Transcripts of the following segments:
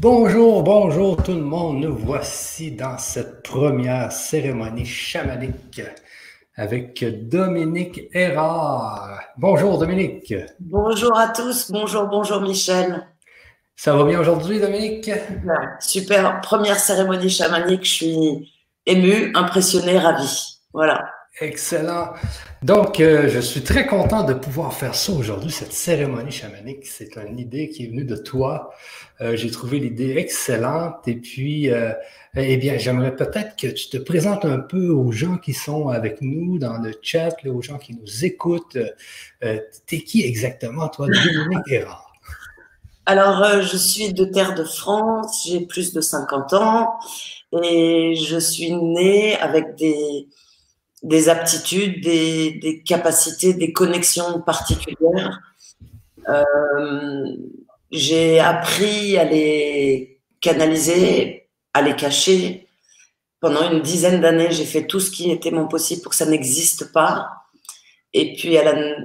Bonjour, bonjour tout le monde. Nous voici dans cette première cérémonie chamanique avec Dominique Erard. Bonjour Dominique. Bonjour à tous, bonjour, bonjour Michel. Ça va bien aujourd'hui Dominique? Super, première cérémonie chamanique, je suis ému, impressionné, ravi. Voilà. Excellent. Donc, euh, je suis très content de pouvoir faire ça aujourd'hui, cette cérémonie chamanique. C'est une idée qui est venue de toi. Euh, j'ai trouvé l'idée excellente. Et puis, euh, eh bien, j'aimerais peut-être que tu te présentes un peu aux gens qui sont avec nous dans le chat, aux gens qui nous écoutent. T'es qui exactement, toi, Dominique Erard? Alors, je suis de Terre de France, j'ai plus de 50 ans et je suis née avec des des aptitudes, des, capacités, des connexions particulières. Euh, j'ai appris à les canaliser, à les cacher. Pendant une dizaine d'années, j'ai fait tout ce qui était mon possible pour que ça n'existe pas. Et puis à la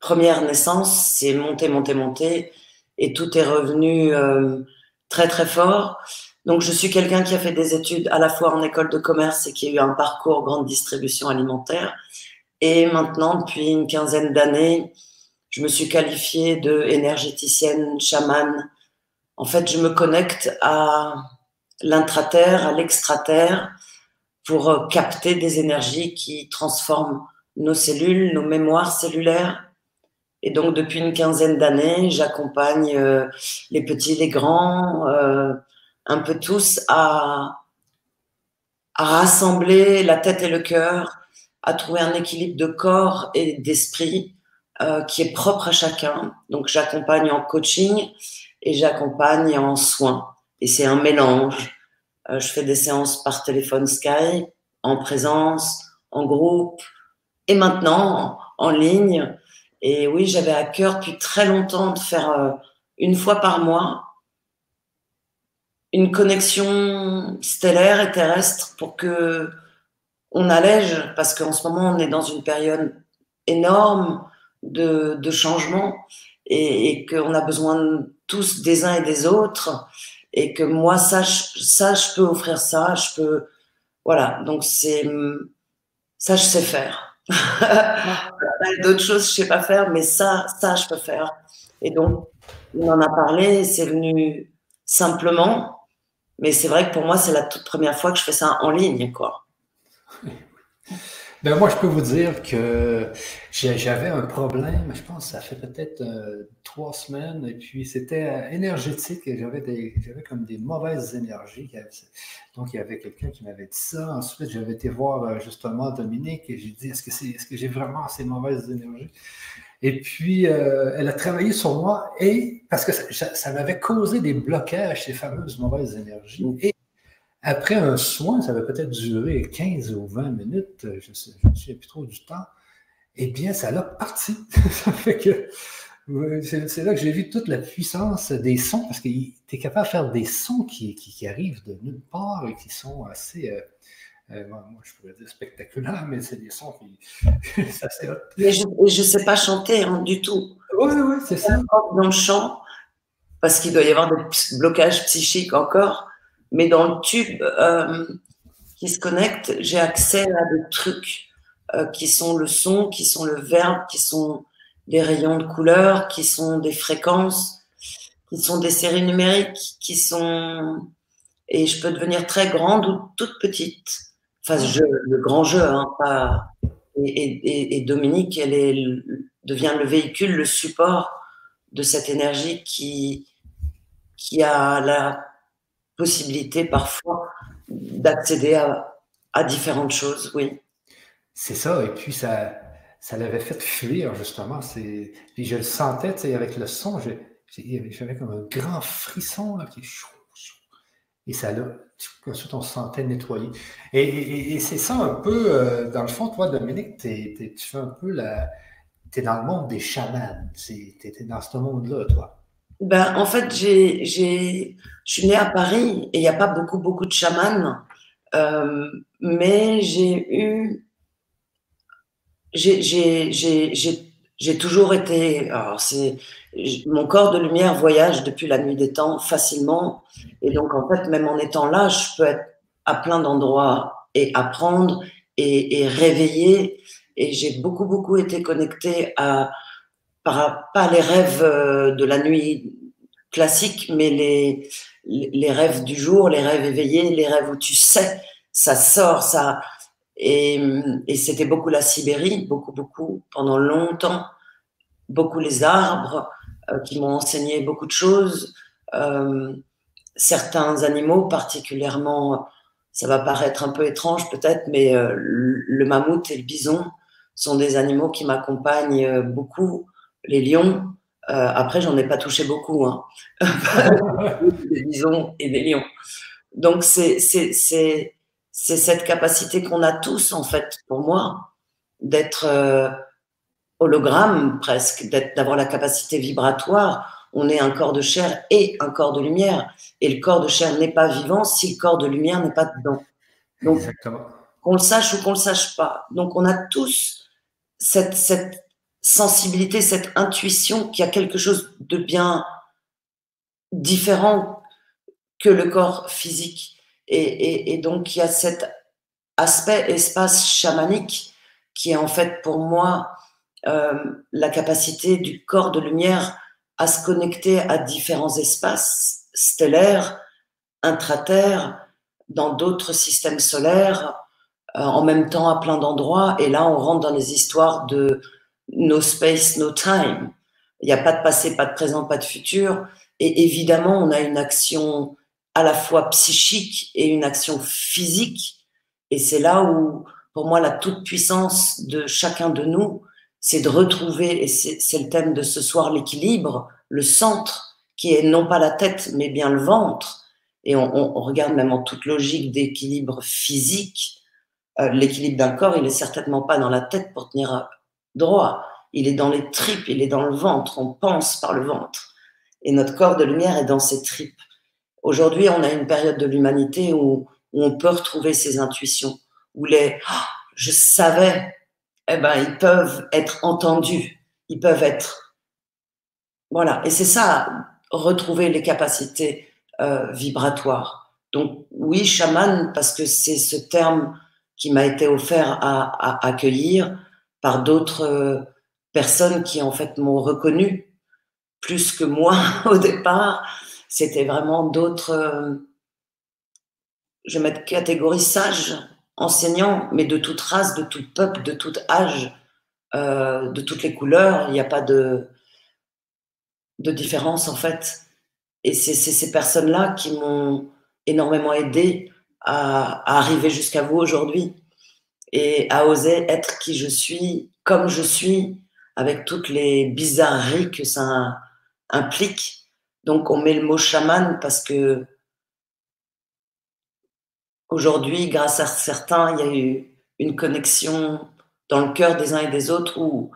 première naissance, c'est monté, monté, monté, et tout est revenu euh, très, très fort. Donc, je suis quelqu'un qui a fait des études à la fois en école de commerce et qui a eu un parcours grande distribution alimentaire. Et maintenant, depuis une quinzaine d'années, je me suis qualifiée de énergéticienne, chamane. En fait, je me connecte à l'intraterre, à l'extraterre, pour euh, capter des énergies qui transforment nos cellules, nos mémoires cellulaires. Et donc, depuis une quinzaine d'années, j'accompagne euh, les petits, les grands, euh, un peu tous à, rassembler la tête et le cœur, à trouver un équilibre de corps et d'esprit euh, qui est propre à chacun. Donc j'accompagne en coaching et j'accompagne en soins. Et c'est un mélange. Euh, je fais des séances par téléphone Skype, en présence, en groupe et maintenant en, ligne. Et oui, j'avais à cœur depuis très longtemps de faire euh, une fois par mois une connexion stellaire et terrestre pour que on allège, parce qu'en ce moment, on est dans une période énorme de, de changement et, qu'on a besoin tous des uns et des autres et que moi, ça, je, ça, je peux offrir ça, je peux, voilà, donc c'est, ça, je sais faire. D'autres choses, je sais pas faire, mais ça, ça, je peux faire. Et donc, on en a parlé, c'est venu simplement, mais c'est vrai que pour moi, c'est la toute première fois que je fais ça en ligne, quoi. Ben moi, je peux vous dire que j'avais un problème, je pense que ça fait peut-être euh, trois semaines, et puis c'était euh, énergétique, et j'avais comme des mauvaises énergies. Donc, il y avait quelqu'un qui m'avait dit ça. Ensuite, j'avais été voir euh, justement Dominique, et j'ai dit, est-ce que, c'est, est-ce que j'ai vraiment ces mauvaises énergies? Et puis, euh, elle a travaillé sur moi et parce que ça, m'avait causé des blocages, ces fameuses mauvaises énergies. Et après un soin, ça va peut-être durer 15 ou 20 minutes, je ne sais plus trop du temps, eh bien, ça l'a parti. ça fait que c'est là que j'ai vu toute la puissance des sons, parce que tu es capable de faire des sons qui, qui, arrivent de nulle part et qui sont assez. Euh, euh, moi, je pourrais dire spectaculaire, mais c'est des sons qui. ça, mais je ne sais pas chanter hein, du tout. Oui, oui, c'est ça. Dans le chant, parce qu'il doit y avoir des blocages psychiques encore, mais dans le tube euh, qui se connecte, j'ai accès à des trucs euh, qui sont le son, qui sont le verbe, qui sont des rayons de couleur, qui sont des fréquences, qui sont des séries numériques, qui sont. Et je peux devenir très grande ou toute petite le grand jeu, hein, pas, et, Dominique, elle est, devient le véhicule, le support de cette énergie qui, qui a la possibilité parfois d'accéder à, à, différentes choses, oui. C'est ça, et puis ça, ça l'avait fait fuir, justement. Puis je le sentais, tu sais, avec le son, j'avais comme un grand frisson là, qui et ça l'a ensuite on se sentait nettoyé. Et, c'est ça un peu, euh, dans le fond, toi, Dominique, tu fais un peu la. Tu es dans le monde des chamans. Tu es, dans ce monde-là, toi. Ben, en fait, j'ai, je suis née à Paris et il n'y a pas beaucoup, beaucoup de chamans. Euh, mais j'ai eu. J'ai J'ai toujours été. Alors, c'est mon corps de lumière voyage depuis la nuit des temps facilement, et donc en fait, même en étant là, je peux être à plein d'endroits et apprendre et, et réveiller. Et j'ai beaucoup beaucoup été connectée à pas les rêves euh, de la nuit classique, mais les, les rêves du jour, les rêves éveillés, les rêves où tu sais, ça sort, ça. Et, et c'était beaucoup la Sibérie, beaucoup, beaucoup, pendant longtemps, beaucoup les arbres euh, qui m'ont enseigné beaucoup de choses. Euh, certains animaux, particulièrement, ça va paraître un peu étrange peut-être, mais euh, le mammouth et le bison sont des animaux qui m'accompagnent beaucoup. Les lions, euh, après, j'en ai pas touché beaucoup, hein. des bisons et des lions. Donc, c'est cette capacité qu'on a tous, en fait, pour moi, d'être euh, hologramme presque, d'avoir la capacité vibratoire. On est un corps de chair et un corps de lumière. Et le corps de chair n'est pas vivant si le corps de lumière n'est pas dedans. Donc, qu'on le sache ou qu'on le sache pas. Donc, on a tous cette, cette sensibilité, cette intuition qu'il y a quelque chose de bien différent que le corps physique. Et, donc, il y a cet aspect espace chamanique qui est en fait pour moi euh, la capacité du corps de lumière à se connecter à différents espaces stellaires, intraterres, dans d'autres systèmes solaires, euh, en même temps à plein d'endroits. Et là, on rentre dans les histoires de no space, no time. Il n'y a pas de passé, pas de présent, pas de futur. Et évidemment, on a une action à la fois psychique et une action physique. Et c'est là où, pour moi, la toute-puissance de chacun de nous, c'est de retrouver, et c'est le thème de ce soir, l'équilibre, le centre, qui est non pas la tête, mais bien le ventre. Et on, regarde même en toute logique d'équilibre physique. Euh, l'équilibre d'un corps, il est certainement pas dans la tête pour tenir droit. Il est dans les tripes, il est dans le ventre. On pense par le ventre. Et notre corps de lumière est dans ses tripes. Aujourd'hui, on a une période de l'humanité où, on peut retrouver ses intuitions, où les ah, je savais, eh ben, ils peuvent être entendus, ils peuvent être. Voilà. Et c'est ça, retrouver les capacités euh, vibratoires. Donc, oui, chaman, parce que c'est ce terme qui m'a été offert à accueillir par d'autres euh, personnes qui en fait m'ont reconnu plus que moi au départ. C'était vraiment d'autres, euh, je vais mettre catégorie sage, enseignants, mais de toute race, de tout peuple, de tout âge, euh, de toutes les couleurs. Il n'y a pas de, de différence en fait. Et c'est ces personnes-là qui m'ont énormément aidé à arriver jusqu'à vous aujourd'hui et à oser être qui je suis, comme je suis, avec toutes les bizarreries que ça implique. Donc on met le mot chaman parce que aujourd'hui, grâce à certains, il y a eu une connexion dans le cœur des uns et des autres où,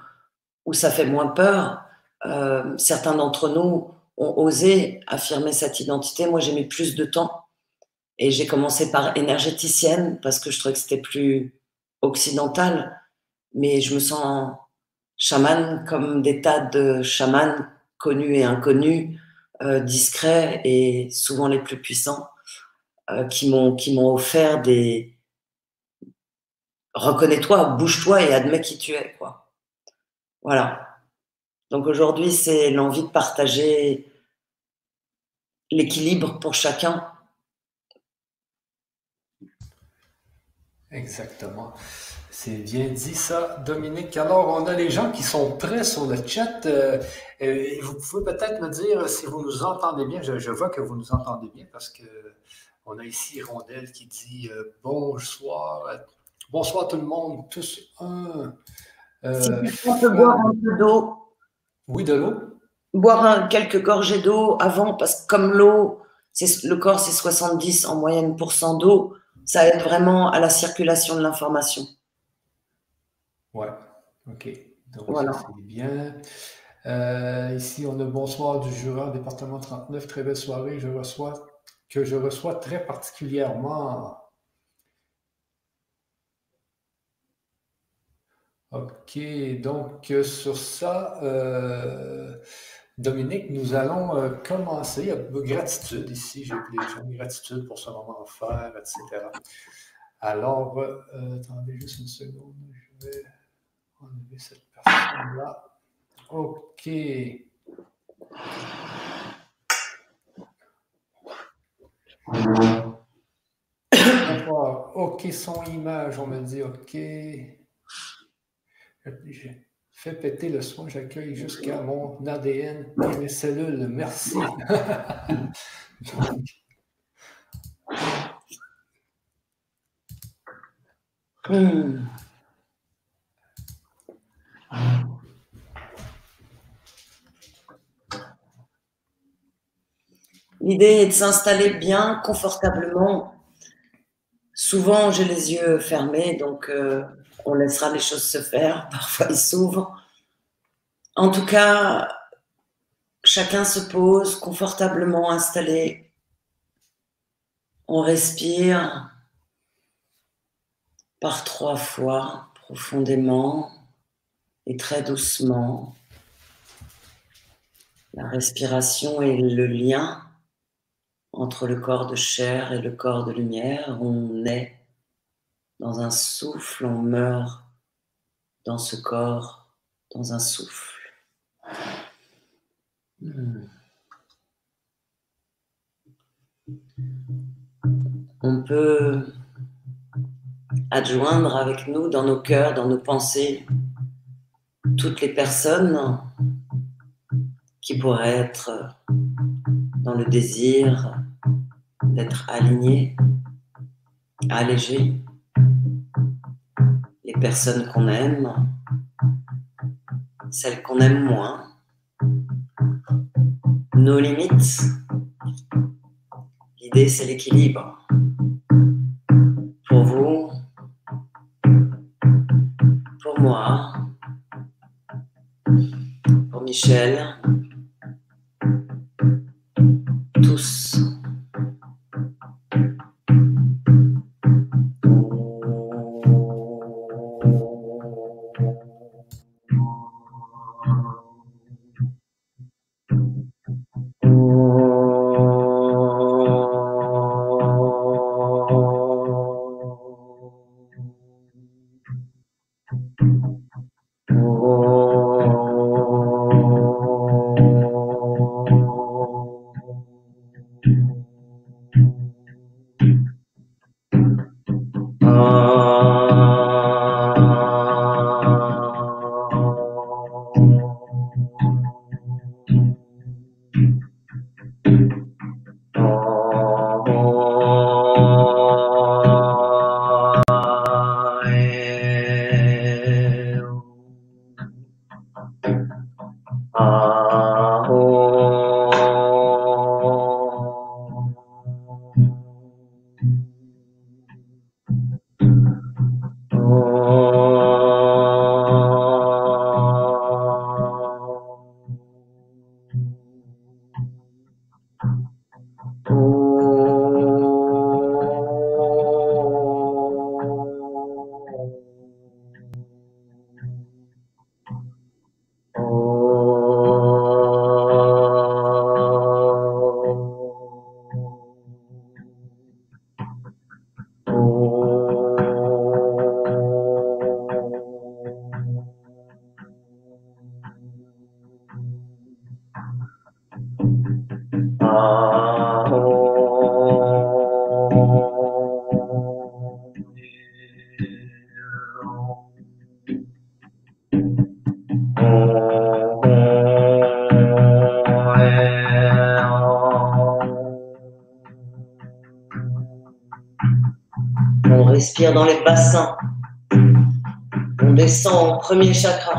où ça fait moins peur. Euh, certains d'entre nous ont osé affirmer cette identité. Moi, j'ai mis plus de temps. Et j'ai commencé par énergéticienne parce que je trouvais que c'était plus occidentale, mais je me sens chaman comme des tas de chamans connus et inconnus, euh, discrets et souvent les plus puissants, euh, qui m'ont offert des reconnais-toi, bouge-toi et admets qui tu es, quoi. Voilà. Donc aujourd'hui, c'est l'envie de partager l'équilibre pour chacun Exactement. C'est bien dit ça, Dominique. Alors, on a les gens qui sont prêts sur le chat. Euh, euh, vous pouvez peut-être me dire si vous nous entendez bien. Je, vois que vous nous entendez bien parce que on a ici Rondelle qui dit euh, bonsoir. Bonsoir tout le monde, tous un. si on peut boire un peu d'eau. Oui, de l'eau. Boire quelques gorgées d'eau avant, parce que comme l'eau, le corps, c'est 70 en moyenne pour cent d'eau ça aide vraiment à la circulation de l'information. Ouais, ok. Donc, voilà. c'est bien. Euh, ici, on a bonsoir du jureur, département 39. Très belle soirée. Je reçois, que je reçois très particulièrement. OK, donc euh, sur ça, euh, Dominique, nous allons euh, commencer. Il y a gratitude ici, j'ai des gens, gratitude pour ce moment offert, etc. Alors, attendez juste une seconde, je vais enlever cette personne-là. OK. OK, son image, on me dit OK. Fais péter le soin, j'accueille jusqu'à mon ADN et mes cellules. Merci. L'idée est de s'installer bien, confortablement. Souvent, j'ai les yeux fermés, donc euh, on laissera les choses se faire. Parfois, ils s'ouvrent. En tout cas, chacun se pose confortablement installé. On respire par trois fois profondément et très doucement. La respiration est le lien entre le corps de chair et le corps de lumière. On est dans un souffle, on meurt dans ce corps, dans un souffle. Hmm. On peut adjoindre avec nous dans nos cœurs, dans nos pensées, toutes les personnes qui pourraient être dans le désir d'être alignées, allégées, les personnes qu'on aime, celles qu'on aime moins, nos limites. L'idée, c'est l'équilibre. Pour vous, pour moi, Michel, dans les bassins. On descend au premier chakra.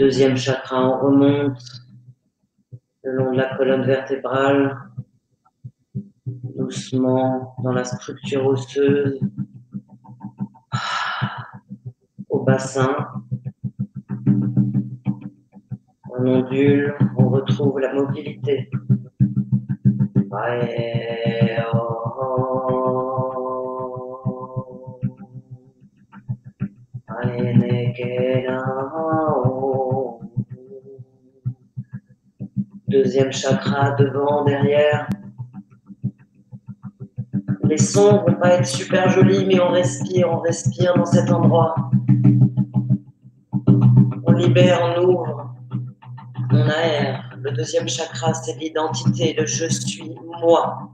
Deuxième chakra, on remonte le long de la colonne vertébrale, doucement dans la structure osseuse, au bassin. On ondule, on retrouve la mobilité. Deuxième chakra, devant, derrière. Les sons vont pas être super jolis, mais on respire, on respire dans cet endroit. On libère, on ouvre, on aère. Le deuxième chakra, c'est l'identité, le je suis moi.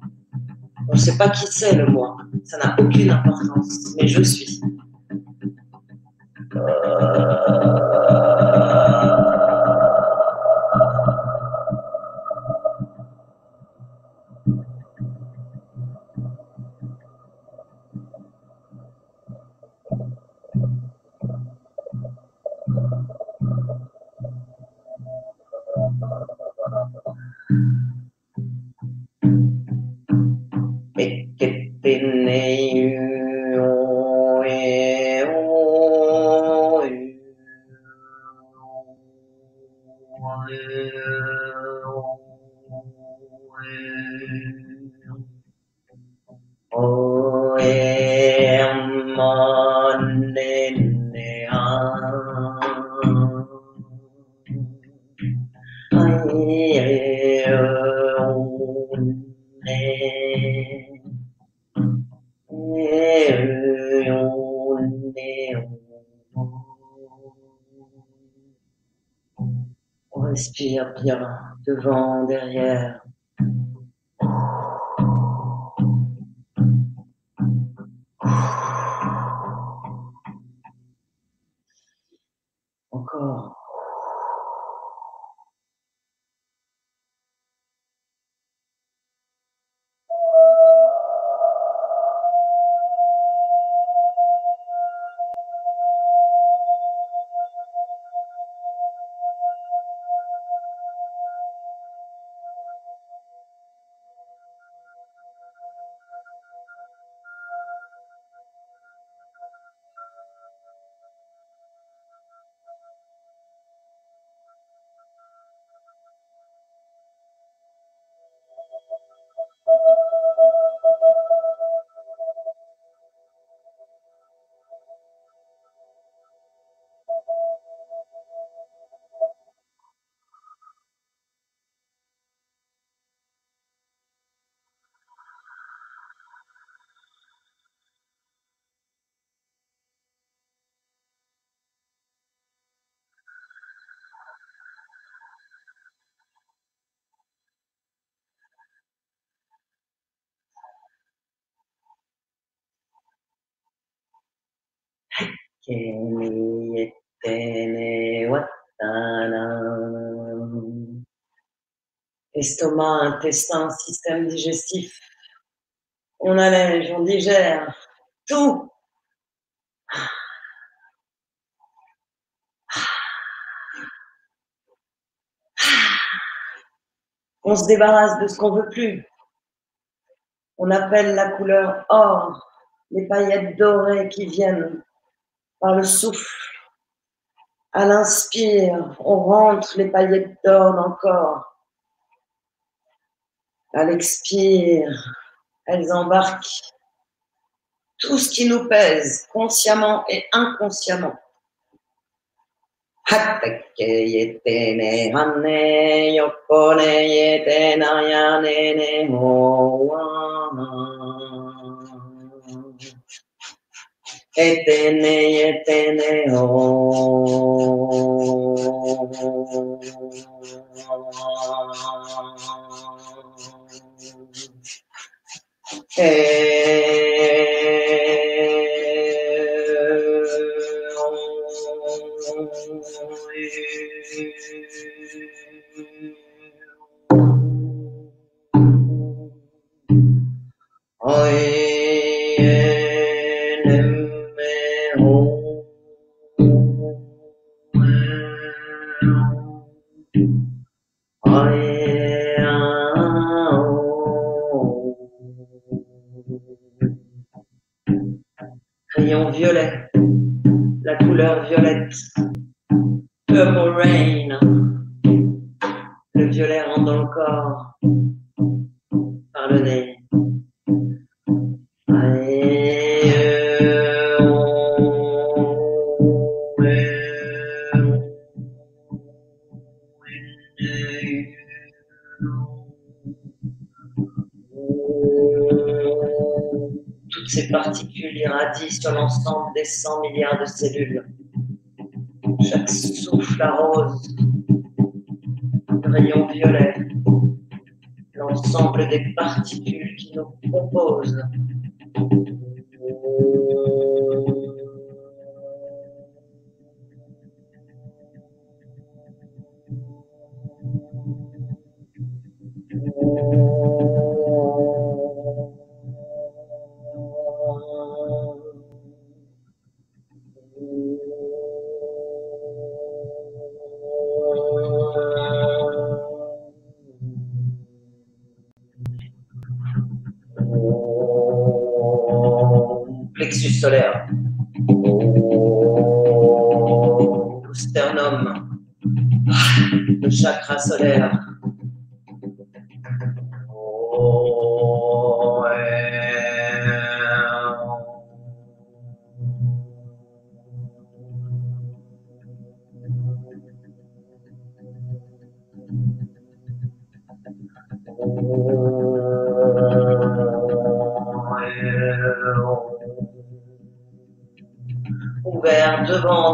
On ne sait pas qui c'est le moi, ça n'a aucune importance, mais je suis. Respire Estomac, intestin, système digestif. On allège, on digère tout. On se débarrasse de ce qu'on veut plus. On appelle la couleur or, les paillettes dorées qui viennent par le souffle. À l'inspire, on rentre les paillettes d'or dans le corps. À l'expire, elles embarquent tout ce qui nous pèse, consciemment et inconsciemment. etene etene oh, eh. Purple rain, le violet rentre dans le corps par le nez. Toutes ces particules irradient sur l'ensemble des 100 milliards de cellules. Nous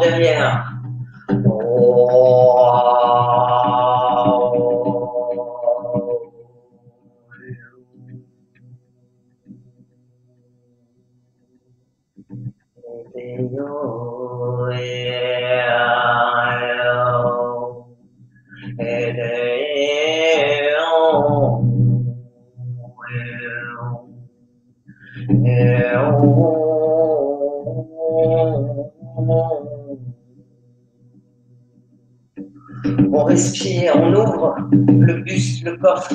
devant, derrière. But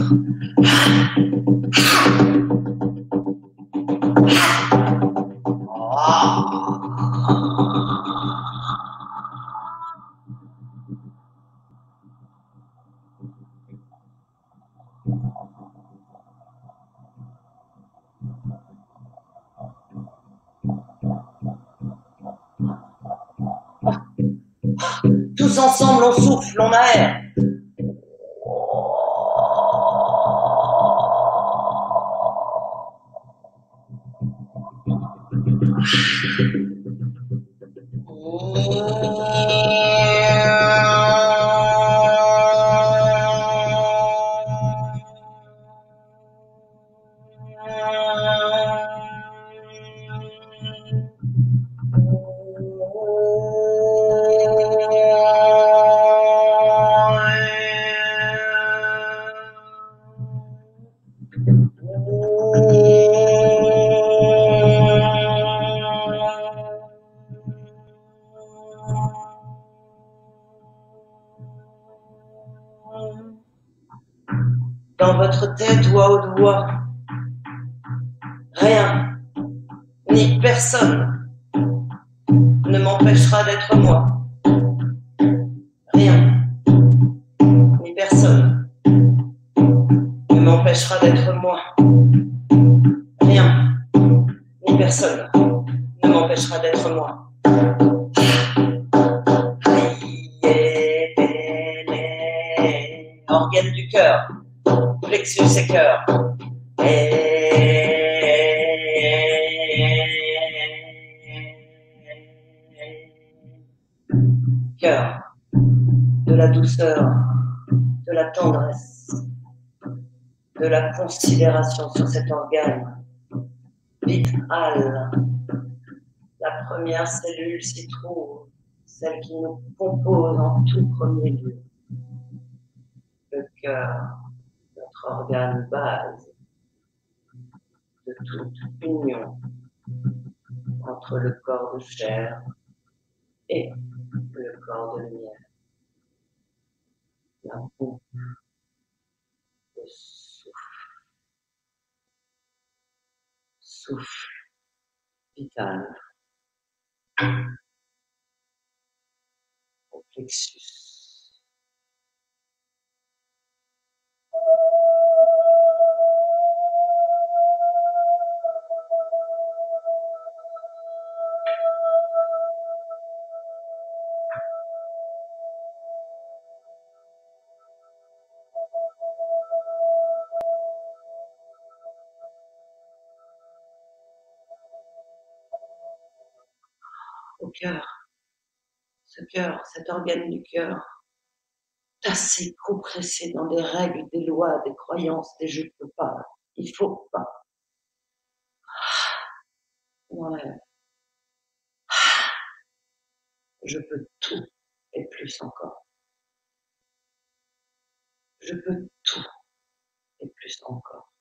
et cœur. Cœur, de la douceur, de la tendresse, de la considération sur cet organe vital. La première cellule s'y trouve, celle qui nous compose en tout premier lieu. Le cœur, organe base de toute union entre le corps de chair et le corps de lumière. La boucle, le souffle, souffle vital, plexus. Cœur, ce cœur, cet organe du cœur, tassé, compressé dans des règles, des lois, des croyances, des je peux pas, il faut pas. Ouais. Je peux tout et plus encore. Je peux tout et plus encore.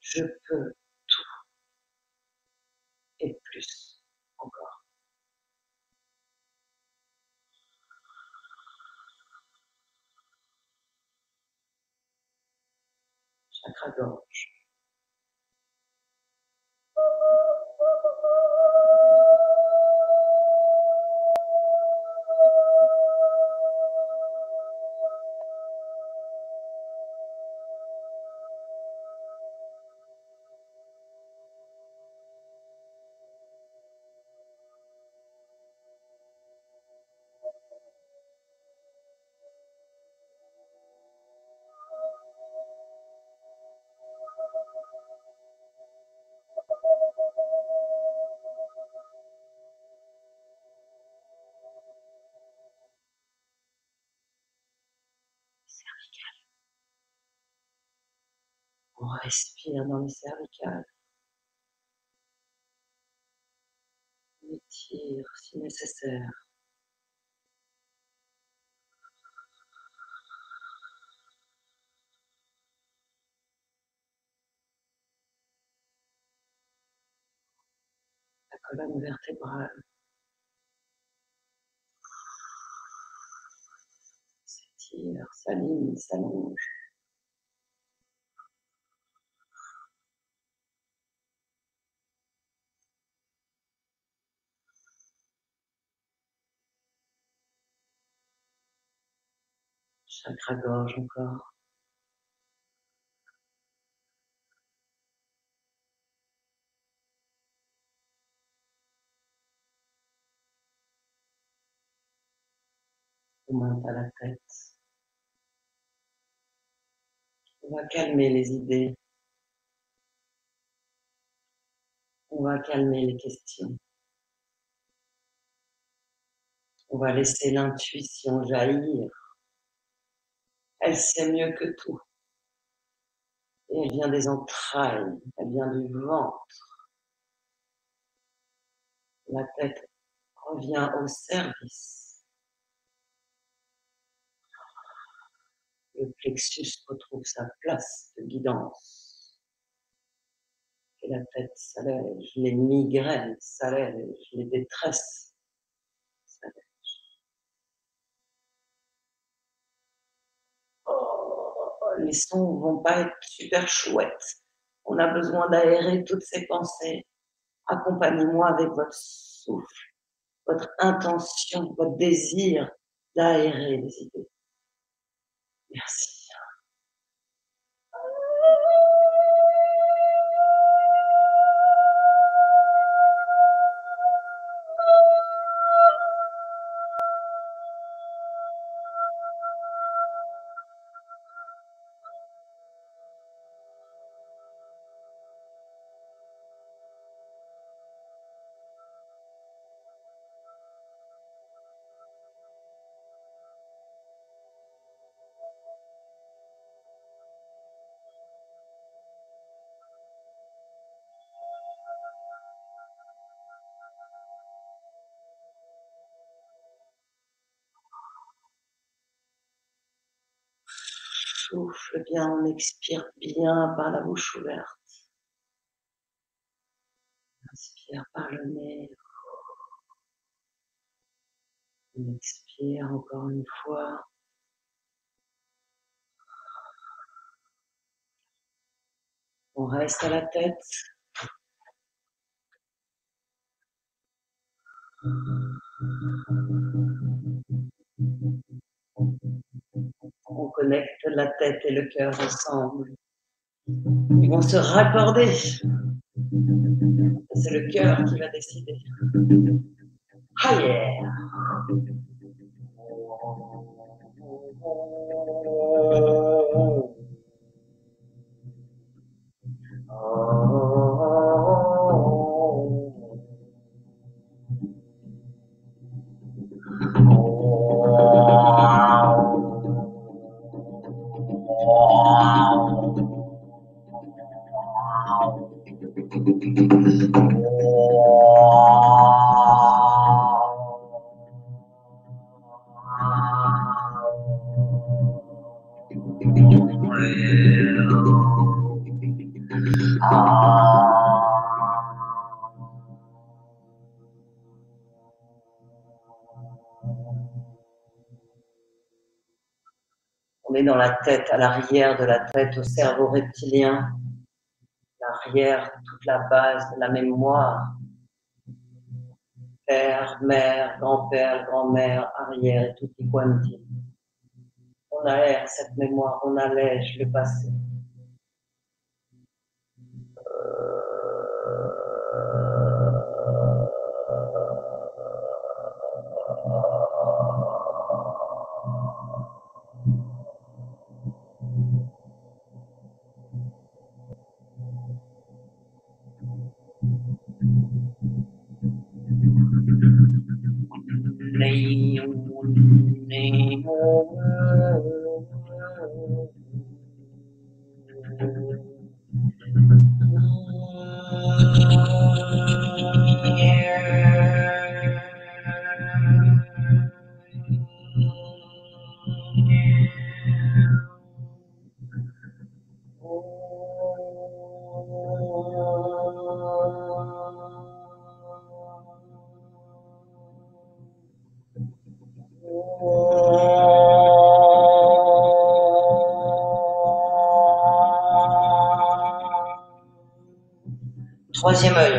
Je peux et plus encore. Chakra gorge. Respire dans les cervicales. Étire si nécessaire. La colonne vertébrale. S'étire, s'aligne, s'allonge. Chakra-gorge encore. On à la tête. On va calmer les idées. On va calmer les questions. On va laisser l'intuition jaillir elle sait mieux que tout. Et elle vient des entrailles, elle vient du ventre. La tête revient au service. Le plexus retrouve sa place de guidance. Et la tête s'allège, les migraines s'allègent, les détresses les sons vont pas être super chouettes. On a besoin d'aérer toutes ces pensées. Accompagnez-moi avec votre souffle, votre intention, votre désir d'aérer les idées. Merci. On expire bien par la bouche ouverte. Inspire par le nez. On expire encore une fois. On reste à la tête. On connecte la tête et le cœur ensemble. Ils vont se raccorder. C'est le cœur qui va décider. Ah. On est dans la tête, à l'arrière de la tête, au cerveau reptilien, l'arrière, la base de la mémoire. Père, mère, grand-père, grand-mère, arrière tout quanti. On aère cette mémoire, on allège le passé. Troisième.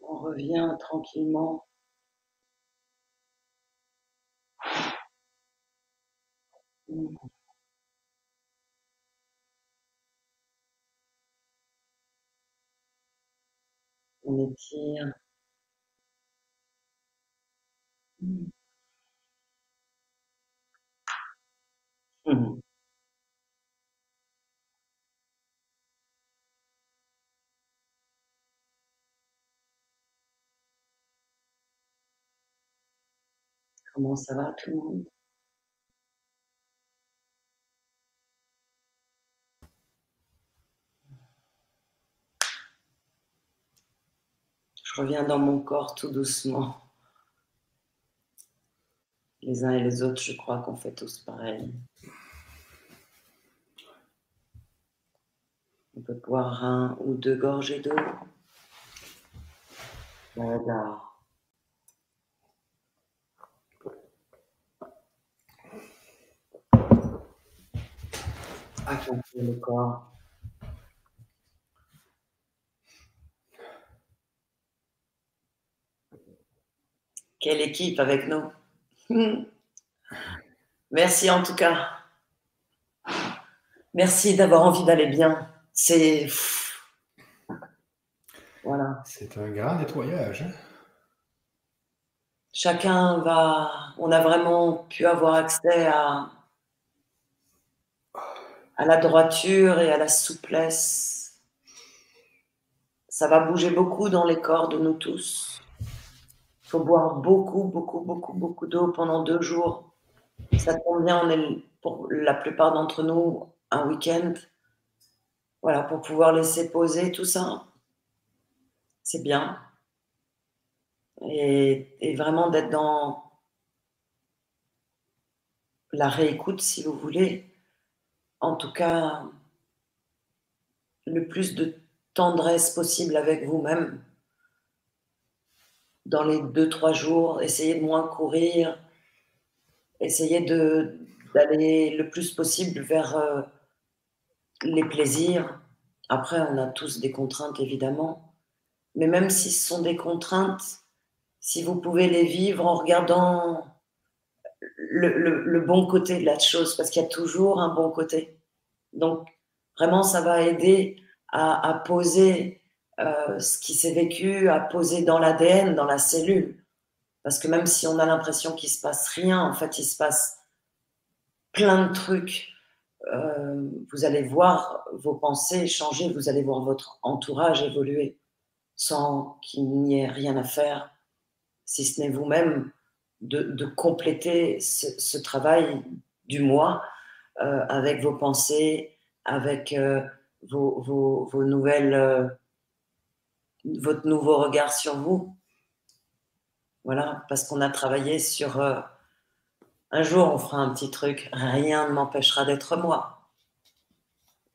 On revient tranquillement. On étire. Comment ça va tout le monde? Je reviens dans mon corps tout doucement. Les uns et les autres, je crois qu'on fait tous pareil. On peut boire un ou deux gorgées d'eau. Voilà. Le corps. Quelle équipe avec nous. Merci en tout cas. Merci d'avoir envie d'aller bien. C'est. Voilà. C'est un grand nettoyage. Hein. Chacun va. On a vraiment pu avoir accès à à la droiture et à la souplesse. Ça va bouger beaucoup dans les corps de nous tous. Il faut boire beaucoup, beaucoup, beaucoup, beaucoup d'eau pendant deux jours. Ça tombe bien, on est pour la plupart d'entre nous un week-end. Voilà, pour pouvoir laisser poser tout ça. C'est bien. Et, et vraiment d'être dans la réécoute, si vous voulez, en tout cas le plus de tendresse possible avec vous-même dans les deux, trois jours. Essayez de moins courir. Essayez d'aller le plus possible vers euh, les plaisirs. Après, on a tous des contraintes, évidemment. Mais même si ce sont des contraintes, si vous pouvez les vivre en regardant le, bon côté de la chose, parce qu'il y a toujours un bon côté. Donc, vraiment, ça va aider à, poser euh, ce qui s'est vécu, à poser dans l'ADN, dans la cellule. Parce que même si on a l'impression qu'il se passe rien, en fait, il se passe plein de trucs. Euh, vous allez voir vos pensées changer, vous allez voir votre entourage évoluer sans qu'il n'y ait rien à faire, si ce n'est vous-même de, compléter ce, travail du moi euh, avec vos pensées, avec euh, vos, nouvelles, euh, votre nouveau regard sur vous. Voilà, parce qu'on a travaillé sur un jour on fera un petit truc, rien ne m'empêchera d'être moi.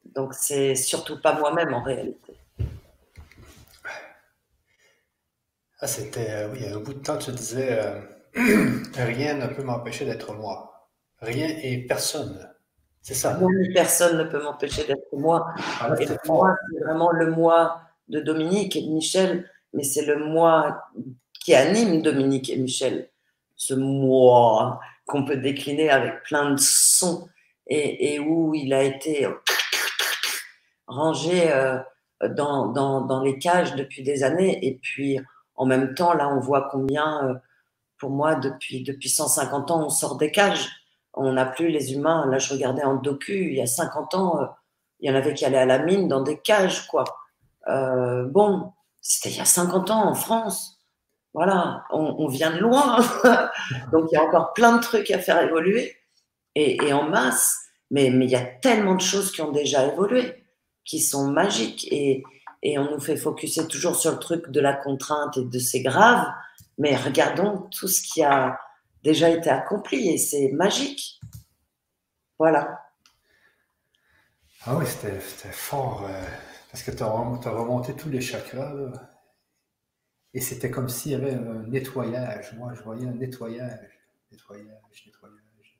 Donc c'est surtout pas moi-même en réalité. Ah, c'était, oui, un bout de temps, tu disais, Rien ne peut m'empêcher d'être moi. Rien et personne C'est ça. personne ne peut m'empêcher d'être moi. Ah, et moi, c'est vraiment le moi de Dominique et de Michel, mais c'est le moi qui anime Dominique et Michel. Ce moi qu'on peut décliner avec plein de sons et, où il a été rangé euh, dans, dans, les cages depuis des années. Et puis, en même temps, là, on voit combien, euh, pour moi, depuis, depuis 150 ans, on sort des cages. On n'a plus les humains. Là, je regardais en docu, il y a 50 ans, euh, il y en avait qui allaient à la mine dans des cages, quoi. bon, c'était il y a 50 ans en France. Voilà, on, vient de loin. Donc, il y a encore plein de trucs à faire évoluer et, en masse. Mais, mais il y a tellement de choses qui ont déjà évolué, qui sont magiques. Et, et on nous fait focuser toujours sur le truc de la contrainte et de c'est grave. Mais regardons tout ce qui a déjà été accompli et c'est magique. Voilà. Ah oui, c'était fort. Euh, parce que tu as, remonté tous les chakras. Et c'était comme s'il y avait un nettoyage. Moi, je voyais un nettoyage, nettoyage, nettoyage.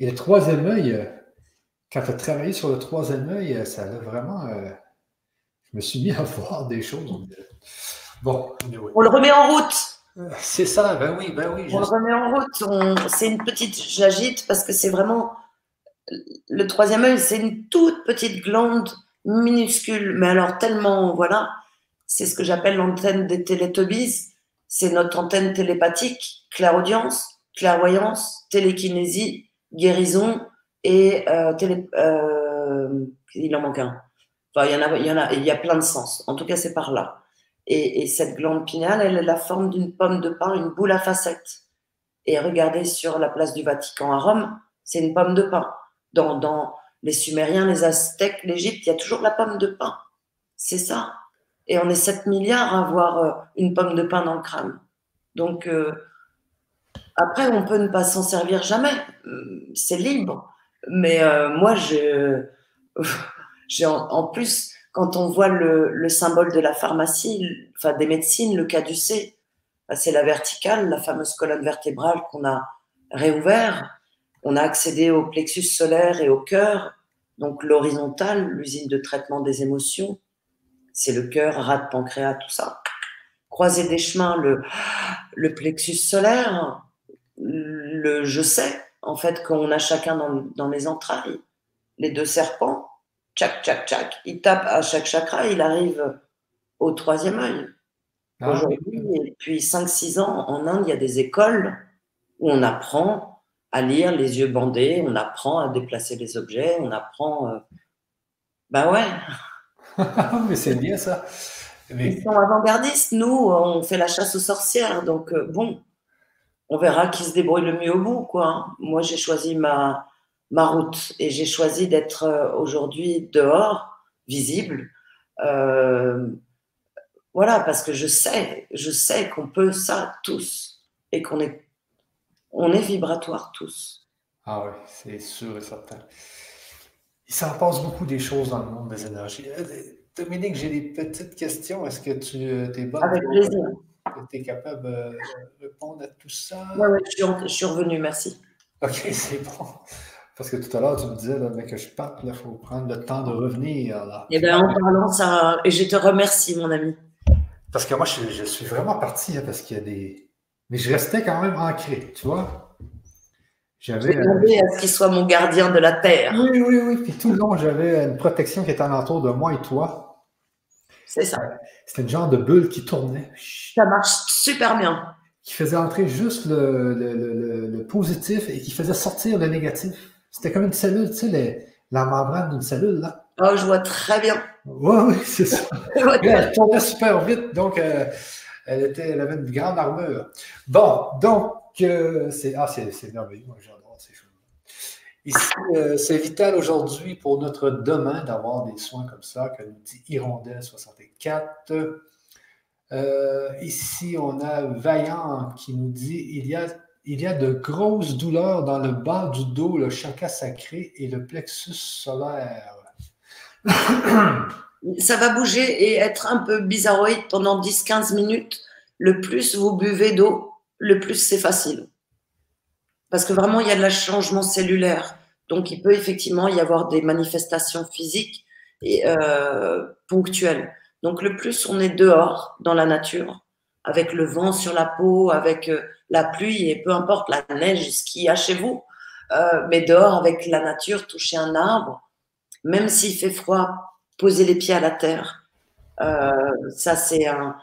Et le troisième œil, quand tu as travaillé sur le troisième œil, ça a vraiment. Euh, je me suis mis à voir des choses. Bon, on le remet en route. C'est ça, ben oui, ben oui. On le remet en route. C'est une petite. J'agite parce que c'est vraiment. Le troisième œil, c'est une toute petite glande minuscule, mais alors tellement. Voilà c'est ce que j'appelle l'antenne des télétobies. C'est notre antenne télépathique, clairaudience, clairvoyance, télékinésie, guérison et euh, télé, euh, il en manque un. Enfin, il y en a, il y en a, il y a plein de sens. En tout cas, c'est par là. Et, cette glande pinéale, elle a la forme d'une pomme de pain, une boule à facettes. Et regardez sur la place du Vatican à Rome, c'est une pomme de pain. Dans, les Sumériens, les Aztèques, l'Égypte, il y a toujours la pomme de pain. C'est ça et on est 7 milliards à avoir euh, une pomme de pain dans le crâne. Donc, euh, après, on peut ne pas s'en servir jamais. Euh, c'est libre. Mais moi, j'ai en, plus, quand on voit le, symbole de la pharmacie, enfin des médecines, le caducé, bah, c'est la verticale, la fameuse colonne vertébrale qu'on a réouvert. On a accédé au plexus solaire et au cœur, donc l'horizontale, l'usine de traitement des émotions c'est le cœur, rate, pancréas, tout ça. Croiser des chemins, le, le plexus solaire, le je sais, en fait, qu'on a chacun dans, les entrailles. Les deux serpents, tchac, tchac, tchac, il tape à chaque chakra, il arrive au troisième œil. Ah Aujourd'hui, et puis 5-6 ans, en Inde, il y a des écoles où on apprend à lire les yeux bandés, on apprend à déplacer les objets, on apprend. Euh... Bah ouais, mais c'est bien ça. Ils sont avant-gardistes. Nous, on fait la chasse aux sorcières. Donc, euh, bon, on verra qui se débrouille le mieux au bout. Quoi. Hein. Moi, j'ai choisi ma, ma route et j'ai choisi d'être euh, aujourd'hui dehors, visible. Euh, voilà, parce que je sais, je sais qu'on peut ça tous et qu'on est, on est vibratoire tous. Ah oui, c'est sûr et certain. Il s'en passe beaucoup des choses dans le monde des énergies. Euh, Dominique, j'ai des petites questions. Est-ce que tu es bonne? Avec plaisir. Tu es capable de répondre à tout ça? Oui, oui, je, suis revenu, merci. OK, c'est bon. Parce que tout à l'heure, tu me disais là, que je parte, il faut prendre le temps de revenir. Là. Eh bien, en parlant ça, et je te remercie, mon ami. Parce que moi, je, suis vraiment parti, hein, parce qu'il y a des. Mais je restais quand même ancré, tu vois. J'avais demandé à ce qu'il soit mon gardien de la terre. Oui, oui, oui. Puis tout le long, j'avais une protection qui était alentour de moi et toi. C'est ça. C'était une genre de bulle qui tournait. Ça marche super bien. Qui faisait entrer juste le, positif et qui faisait sortir le négatif. C'était comme une cellule, tu sais, la membrane d'une cellule, là. Oh, je vois très bien. Oui, oui, c'est ça. elle tournait super vite, donc euh, elle, était, elle avait une grande armure. Bon, donc, c'est ah, c'est merveilleux, moi j'adore ces choses. Ici, euh, c'est vital aujourd'hui pour notre demain d'avoir des soins comme ça, que nous dit Hirondelle 64. Euh, ici, on a Vaillant qui nous dit il y a, il y a de grosses douleurs dans le bas du dos, le chakra sacré et le plexus solaire. Ça va bouger et être un peu bizarroïde pendant 10-15 minutes. Le plus vous buvez d'eau, le plus c'est facile. Parce que vraiment, il y a de la changement cellulaire. Donc, il peut effectivement y avoir des manifestations physiques et, euh, ponctuelles. Donc, le plus on est dehors, dans la nature, avec le vent sur la peau, avec euh, la pluie et peu importe la neige, ce qu'il y a chez vous, euh, mais dehors avec la nature, toucher un arbre, même s'il fait froid, poser les pieds à la terre. Euh, ça, c'est un.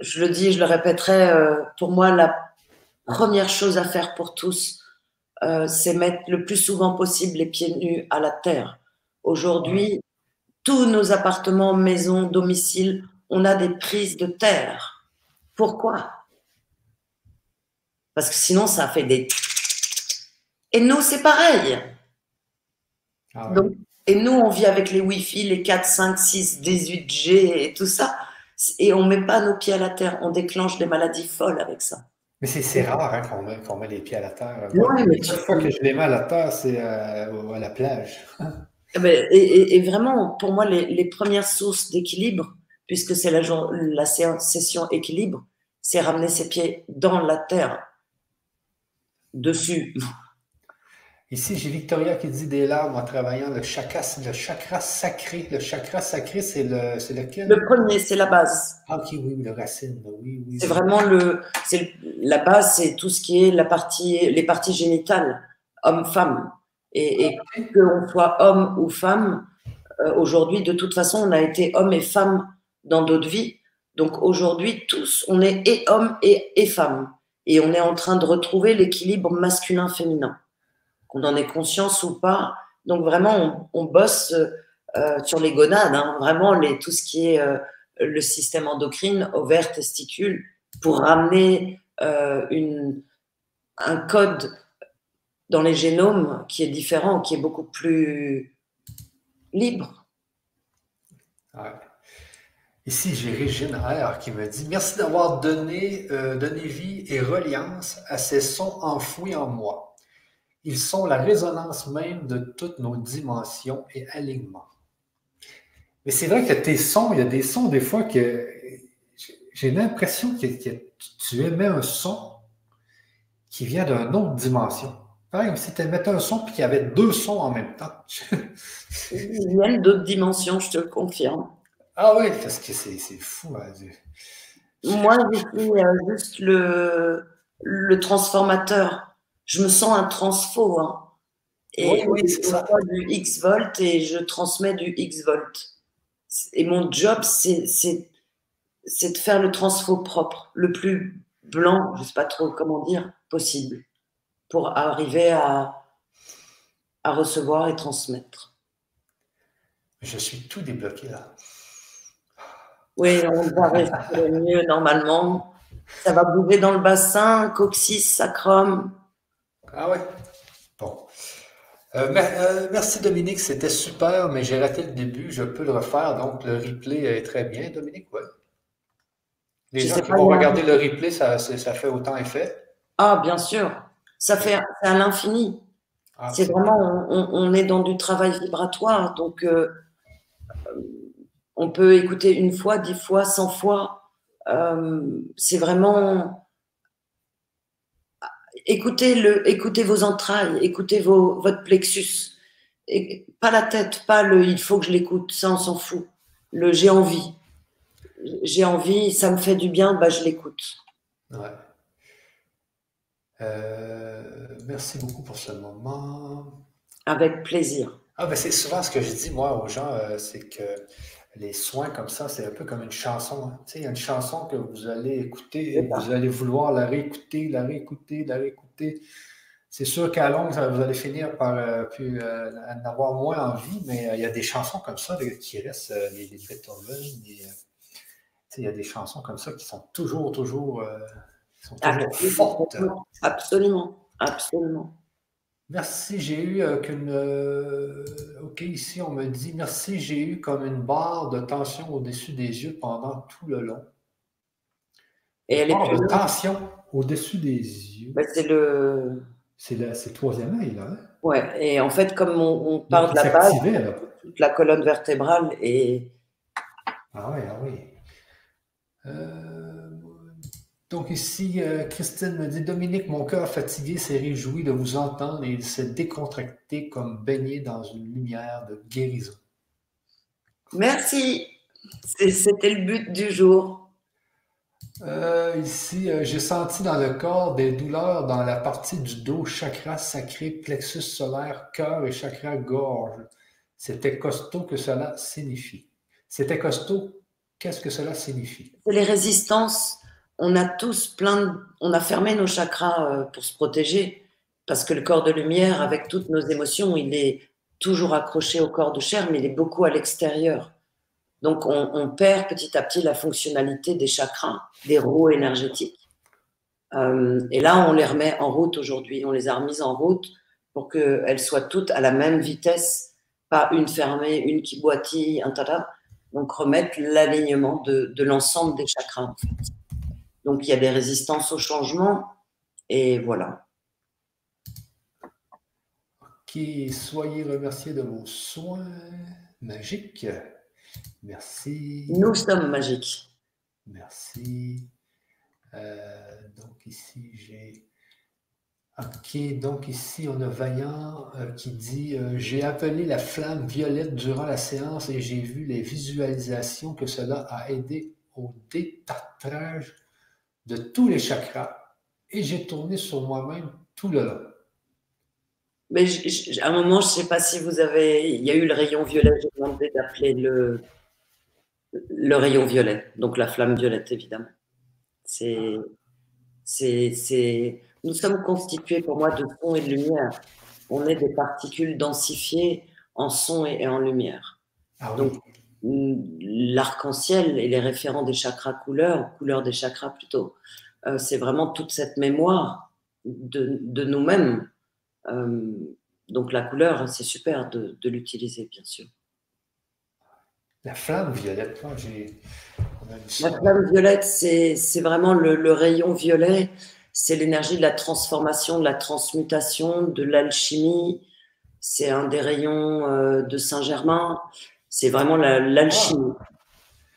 Je le dis, je le répéterai, euh, pour moi, la première chose à faire pour tous, c'est mettre le plus souvent possible les pieds nus à la terre. Aujourd'hui, tous nos appartements, maisons, domiciles, on a des prises de terre. Pourquoi? Parce que sinon, ça fait des... Et nous, c'est pareil. Ah ouais. Donc, et nous, on vit avec les Wi-Fi, les 4, 5, 6, 18G et tout ça. Et on met pas nos pieds à la terre. On déclenche des maladies folles avec ça. Mais c'est c'est rare hein, qu'on met, qu'on met les pieds à la terre. Ouais, Moi, mais seule fois que je les mets à la terre, c'est euh, à la plage. Eh ben, Et, et- et vraiment, pour moi, les, les premières sources d'équilibre, puisque c'est la, la session équilibre, c'est ramener ses pieds dans la terre, dessus. Ici, j'ai Victoria qui dit des larmes en travaillant le chakra, le chakra sacré. Le chakra sacré, c'est le, c'est lequel? Le premier, c'est la base. Ah, ok, oui, le racine, oui, oui. C'est vraiment le, c'est la base, c'est tout ce qui est la partie, les parties génitales, homme-femme. Et, et que l'on soit homme ou femme, euh, aujourd'hui, de toute façon, on a été homme et femme dans d'autres vies. Donc aujourd'hui, tous, on est et homme et, et femme. Et on est en train de retrouver l'équilibre masculin-féminin. Qu'on en ait conscience ou pas. Donc vraiment, on, bosse euh, sur les gonades, hein, vraiment les, tout ce qui est euh, le système endocrine, ovaires, testicules, pour ramener euh, un code dans les génomes qui est différent, qui est beaucoup plus libre. Ouais. Ici, j'ai Régine R qui me dit Merci d'avoir donné, euh, donné vie et reliance à ces sons enfouis en moi. Ils sont la résonance même de toutes nos dimensions et alignements. Mais c'est vrai que tes sons, il y a des sons des fois que j'ai l'impression que, tu émets un son qui vient d'une autre dimension. Pareil, comme si tu émettais un son et qu'il y avait deux sons en même temps. Ils viennent d'autres dimensions, je te le confirme. Ah oui, parce que c'est c'est fou. hein. Moi, je suis euh, juste le, le transformateur. Je me sens un transfo. Hein. Et Oui, oui, c'est je reçois du X volt et je transmets du X volt. Et mon job, c'est c'est- c'est de faire le transfo propre, le plus blanc, je ne sais pas trop comment dire, possible, pour arriver à, à recevoir et transmettre. Je suis tout débloqué là. Oui, on va respirer mieux normalement. Ça va bouger dans le bassin, coccyx, sacrum. Ah ouais? Bon. Euh, euh, merci Dominique, c'était super, mais j'ai raté le début. Je peux le refaire, donc le replay est très bien, Dominique, ouais. Les Je gens qui vont regarder le replay, ça, ça fait autant effet? Ah, bien sûr. Ça fait à l'infini. Ah, C'est vraiment, on, est dans du travail vibratoire. Donc, euh, on peut écouter une fois, dix fois, cent fois. Euh, c'est vraiment. Écoutez, le, écoutez vos entrailles, écoutez vos, votre plexus. Et, pas la tête, pas le il faut que je l'écoute, ça on s'en fout. Le j'ai envie. J'ai envie, ça me fait du bien, bah je l'écoute. Ouais. Euh, merci beaucoup pour ce moment. Avec plaisir. Ah, ben c'est souvent ce que je dis, moi, aux gens, euh, c'est que les soins comme ça, c'est un peu comme une chanson. hein. Il y a une chanson que vous allez écouter, et vous allez vouloir la réécouter, la réécouter, la réécouter. C'est sûr qu'à longue, vous allez finir par euh, plus, euh, en avoir moins envie, mais euh, il y a des chansons comme ça qui restent, les, les Beethoven, il y a des chansons comme ça qui sont toujours, toujours, qui sont toujours fortes. Absolument, absolument. Merci, j'ai eu euh, qu'une. euh, ok, ici on me dit merci, j'ai eu comme une barre de tension au-dessus des yeux pendant tout le long. Et elle est Barre plus de tension au-dessus des yeux. Ben, c'est le. C'est la- c'est le troisième œil, là. hein? Ouais, et en fait, comme on, on part de la base, là. toute la colonne vertébrale et Ah oui, ah oui. Euh, Donc ici, euh, Christine me dit, Dominique, mon cœur fatigué s'est réjoui de vous entendre et il s'est décontracté comme baigné dans une lumière de guérison. Merci. C'était le but du jour. Euh, ici, euh, j'ai senti dans le corps des douleurs dans la partie du dos, chakra sacré, plexus solaire, cœur et chakra gorge. C'était costaud que cela signifie. C'était costaud, qu'est-ce que cela signifie? Les résistances, on a tous plein On a fermé nos chakras euh, pour se protéger, parce que le corps de lumière, avec toutes nos émotions, il est toujours accroché au corps de chair, mais il est beaucoup à l'extérieur. Donc, on, perd petit à petit la fonctionnalité des chakras, des roues énergétiques. Euh, et là, on les remet en route aujourd'hui. On les a remises en route pour qu'elles soient toutes à la même vitesse, pas une fermée, une qui boitille, un tada. Donc, remettre l'alignement de, l'ensemble des chakras, en fait. Donc, il y a des résistances au changement. Et voilà. Ok, soyez remerciés de vos soins magiques. Merci. Nous sommes magiques. Merci. Euh, donc ici, j'ai... Ok, donc ici, on a Vaillant euh, qui dit euh, J'ai appelé la flamme violette durant la séance et j'ai vu les visualisations que cela a aidé au détartrage de tous les chakras et j'ai tourné sur moi-même tout le long. Mais à un moment, je ne sais pas si vous avez. Il y a eu le rayon violet, j'ai demandé d'appeler le, le rayon violet, donc la flamme violette, évidemment. C'est, c'est, Nous sommes constitués, pour moi, de son et de lumière. On est des particules densifiées en son et en lumière. Ah donc, l'arc-en-ciel et les référents des chakras couleurs, couleurs des chakras plutôt, euh, c'est vraiment toute cette mémoire de, de nous-mêmes. Euh, donc la couleur, c'est super de, de l'utiliser, bien sûr. La flamme violette, j'ai. La flamme violette, c'est vraiment le, rayon violet, c'est l'énergie de la transformation, de la transmutation, de l'alchimie. C'est un des rayons euh, de Saint-Germain. C'est vraiment l'alchimie.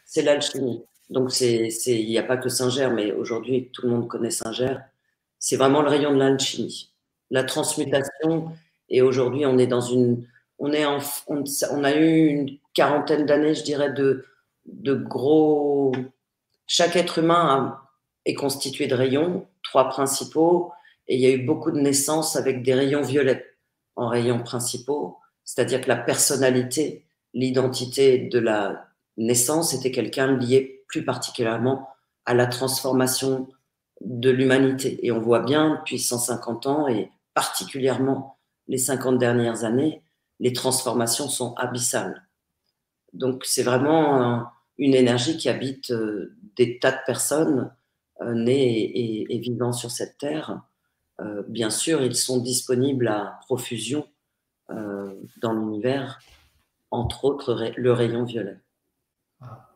C'est l'alchimie. Donc, il n'y a pas que Saint-Germain, mais aujourd'hui, tout le monde connaît Saint-Germain. C'est vraiment le rayon de l'alchimie. La transmutation. Et aujourd'hui, on est dans une. On, est en, on a eu une quarantaine d'années, je dirais, de, de gros. Chaque être humain est constitué de rayons, trois principaux, et il y a eu beaucoup de naissances avec des rayons violets en rayons principaux, c'est-à-dire que la personnalité, l'identité de la naissance était quelqu'un lié plus particulièrement à la transformation de l'humanité. Et on voit bien depuis 150 ans, et particulièrement les 50 dernières années, les transformations sont abyssales. Donc c'est vraiment une énergie qui habite euh, des tas de personnes euh, nées et, vivant sur cette terre. Euh, bien sûr, ils sont disponibles à profusion dans l'univers, entre autres le rayon violet. Ah,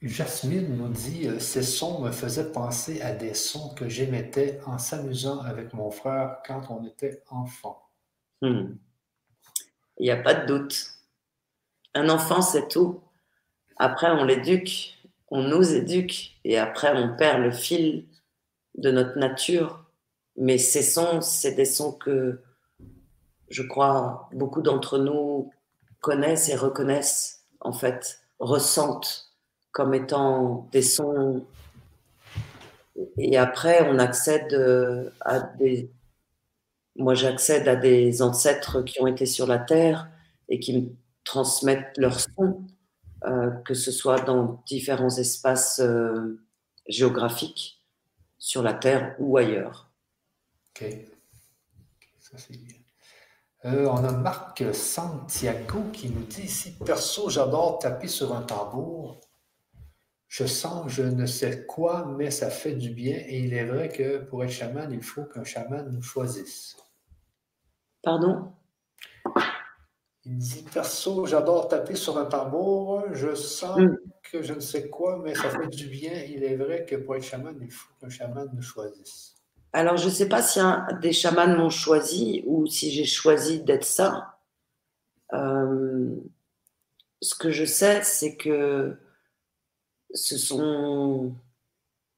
Jasmine nous dit Ces sons me faisaient penser à des sons que j'émettais en s'amusant avec mon frère quand on était enfant. Hmm. Il n'y a pas de doute. Un enfant, c'est tout. Après, on l'éduque, on nous éduque, et après, on perd le fil de notre nature. Mais ces sons, c'est des sons que je crois beaucoup d'entre nous connaissent et reconnaissent, en fait, ressentent comme étant des sons. Et après, on accède à des moi, j'accède à des ancêtres qui ont été sur la Terre et qui me transmettent leur son, euh, que ce soit dans différents espaces euh, géographiques, sur la Terre ou ailleurs. Ok. Ça, c'est bien. Euh, on a Marc Santiago qui nous dit ici Perso, j'adore taper sur un tambour. Je sens je ne sais quoi, mais ça fait du bien. Et il est vrai que pour être chaman, il faut qu'un chaman nous choisisse. Pardon? Il dit Perso, j'adore taper sur un tambour. Je sens mm. que je ne sais quoi, mais ça fait du bien. Il est vrai que pour être chaman, il faut qu'un chaman nous choisisse. Alors, je ne sais pas si des chamans m'ont choisi ou si j'ai choisi d'être ça. Euh, ce que je sais, c'est que ce sont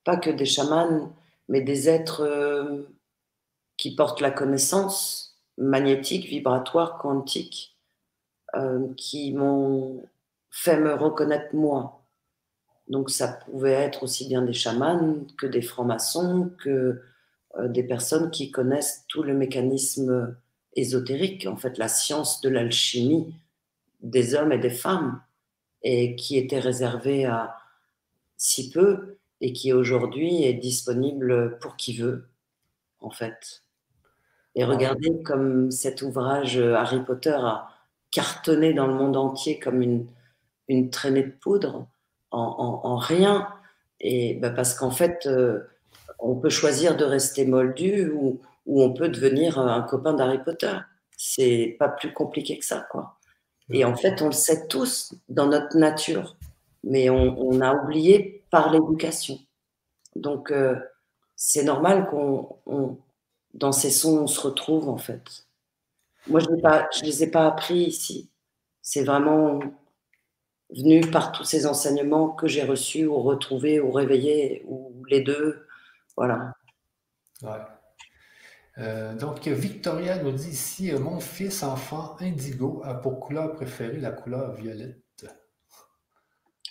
pas que des chamans, mais des êtres euh, qui portent la connaissance magnétique, vibratoire, quantique, euh, qui m'ont fait me reconnaître moi. Donc ça pouvait être aussi bien des chamans que des francs-maçons, que des personnes qui connaissent tout le mécanisme ésotérique, en fait la science de l'alchimie des hommes et des femmes, et qui était réservée à si peu et qui aujourd'hui est disponible pour qui veut, en fait. Et regardez comme cet ouvrage euh, Harry Potter a cartonné dans le monde entier comme une, une traînée de poudre en, rien. Et bah, parce qu'en fait, euh, on peut choisir de rester moldu ou, on peut devenir un copain d'Harry Potter. C'est pas plus compliqué que ça, quoi. Et en fait, on le sait tous dans notre nature, mais on, a oublié par l'éducation. Donc, euh, c'est normal qu'on, dans ces sons, on se retrouve, en fait. Moi, je ne les ai pas appris ici. C'est vraiment venu par tous ces enseignements que j'ai reçus ou retrouvés ou réveillés, ou les deux. Voilà. Ouais. Euh, donc, Victoria nous dit ici, mon fils enfant indigo a pour couleur préférée la couleur violette.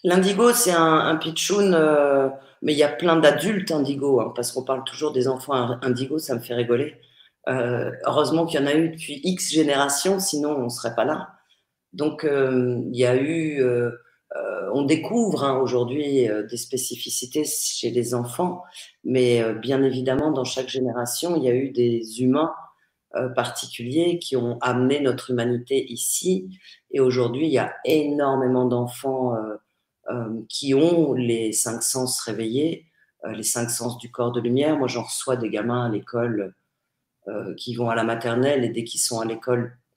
L'indigo, c'est un, un pitchoun, euh, mais il y a plein d'adultes indigo, hein, parce qu'on parle toujours des enfants indigo, ça me fait rigoler. Euh, heureusement qu'il y en a eu depuis X générations, sinon on ne serait pas là. Donc, il y a eu on découvre hein, aujourd'hui euh, des spécificités chez les enfants, mais euh, bien évidemment, dans chaque génération, il y a eu des humains particuliers qui ont amené notre humanité ici. Et aujourd'hui, il y a énormément d'enfants qui ont les cinq sens réveillés, les cinq sens du corps de lumière. Moi, j'en reçois des gamins à l'école qui vont à la maternelle et dès qu'ils sont à l'école, euh,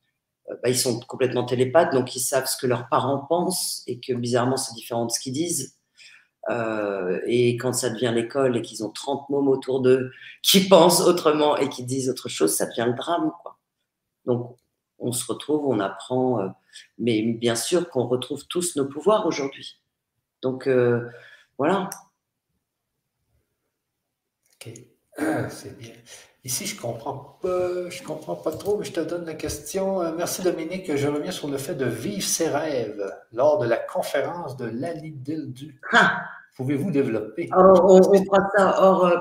bah, ils sont complètement télépathes, donc ils savent ce que leurs parents pensent et que bizarrement c'est différent de ce qu'ils disent. Euh, et quand ça devient l'école et qu'ils ont 30 mômes autour d'eux qui pensent autrement et qui disent autre chose, ça devient le drame. Quoi. Donc on se retrouve, on apprend, euh, mais bien sûr qu'on retrouve tous nos pouvoirs aujourd'hui. Donc voilà. Ok, c'est bien. Ici, je comprends pas, je comprends pas trop, mais je te donne la question. Euh, merci Dominique. Je reviens sur le fait de vivre ses rêves lors de la conférence de Lali Dildu. Ah! Pouvez-vous développer? on, fera ça hors. Euh,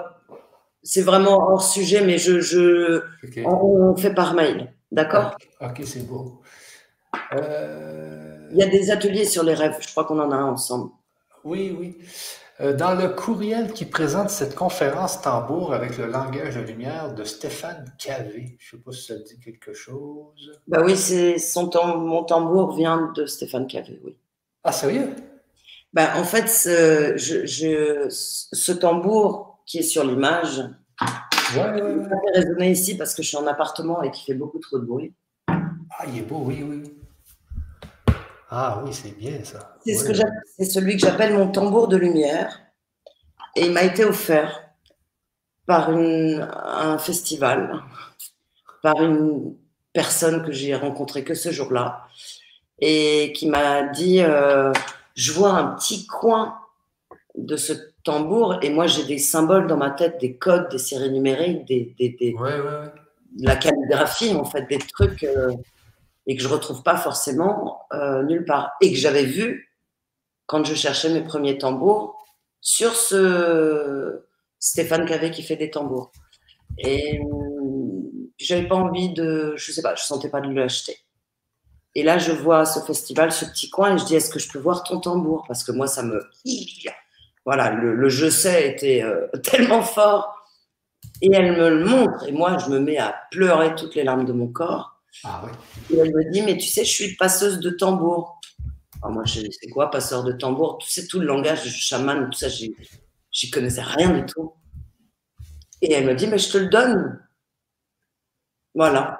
c'est vraiment hors sujet, mais je, je on, fait par mail. D'accord? Ok, c'est beau. Euh, Il y a des ateliers sur les rêves. Je crois qu'on en a un ensemble. Oui, oui. Euh, dans le courriel qui présente cette conférence tambour avec le langage de lumière de Stéphane Cavé, je ne sais pas si ça dit quelque chose. Bah oui, c'est son mon tambour vient de Stéphane Cavé, oui. Ah, sérieux? Bah, en fait, ce, je, ce tambour qui est sur l'image, ouais, ouais, ouais. fait résonner ici parce que je suis en appartement et qui fait beaucoup trop de bruit. Ah, il est beau, oui, oui. Ah oui, c'est bien ça. C'est ce celui que j'appelle mon tambour de lumière. Et il m'a été offert par un festival, par une personne que j'ai rencontrée que ce jour-là, et qui m'a dit euh, Je vois un petit coin de ce tambour, et moi j'ai des symboles dans ma tête, des codes, des séries numériques, des, des, de la calligraphie, en fait, des trucs. Euh, et que je retrouve pas forcément euh, nulle part. Et que j'avais vu quand je cherchais mes premiers tambours sur ce Stéphane Cavé qui fait des tambours. Et hum, j'avais pas envie de, je sais pas, je sentais pas de l'acheter. Et là, je vois ce festival, ce petit coin, et je dis, est-ce que je peux voir ton tambour? Parce que moi, ça me... Voilà, le, je sais était euh, tellement fort. Et elle me le montre, et moi, je me mets à pleurer toutes les larmes de mon corps. Ah et elle me dit, mais tu sais, je suis passeuse de tambour. Alors moi, je sais quoi, passeur de tambour Tu sais, tout le langage du chaman, tout ça, j'y connaissais rien du tout. Et elle me dit, mais je te le donne. Voilà.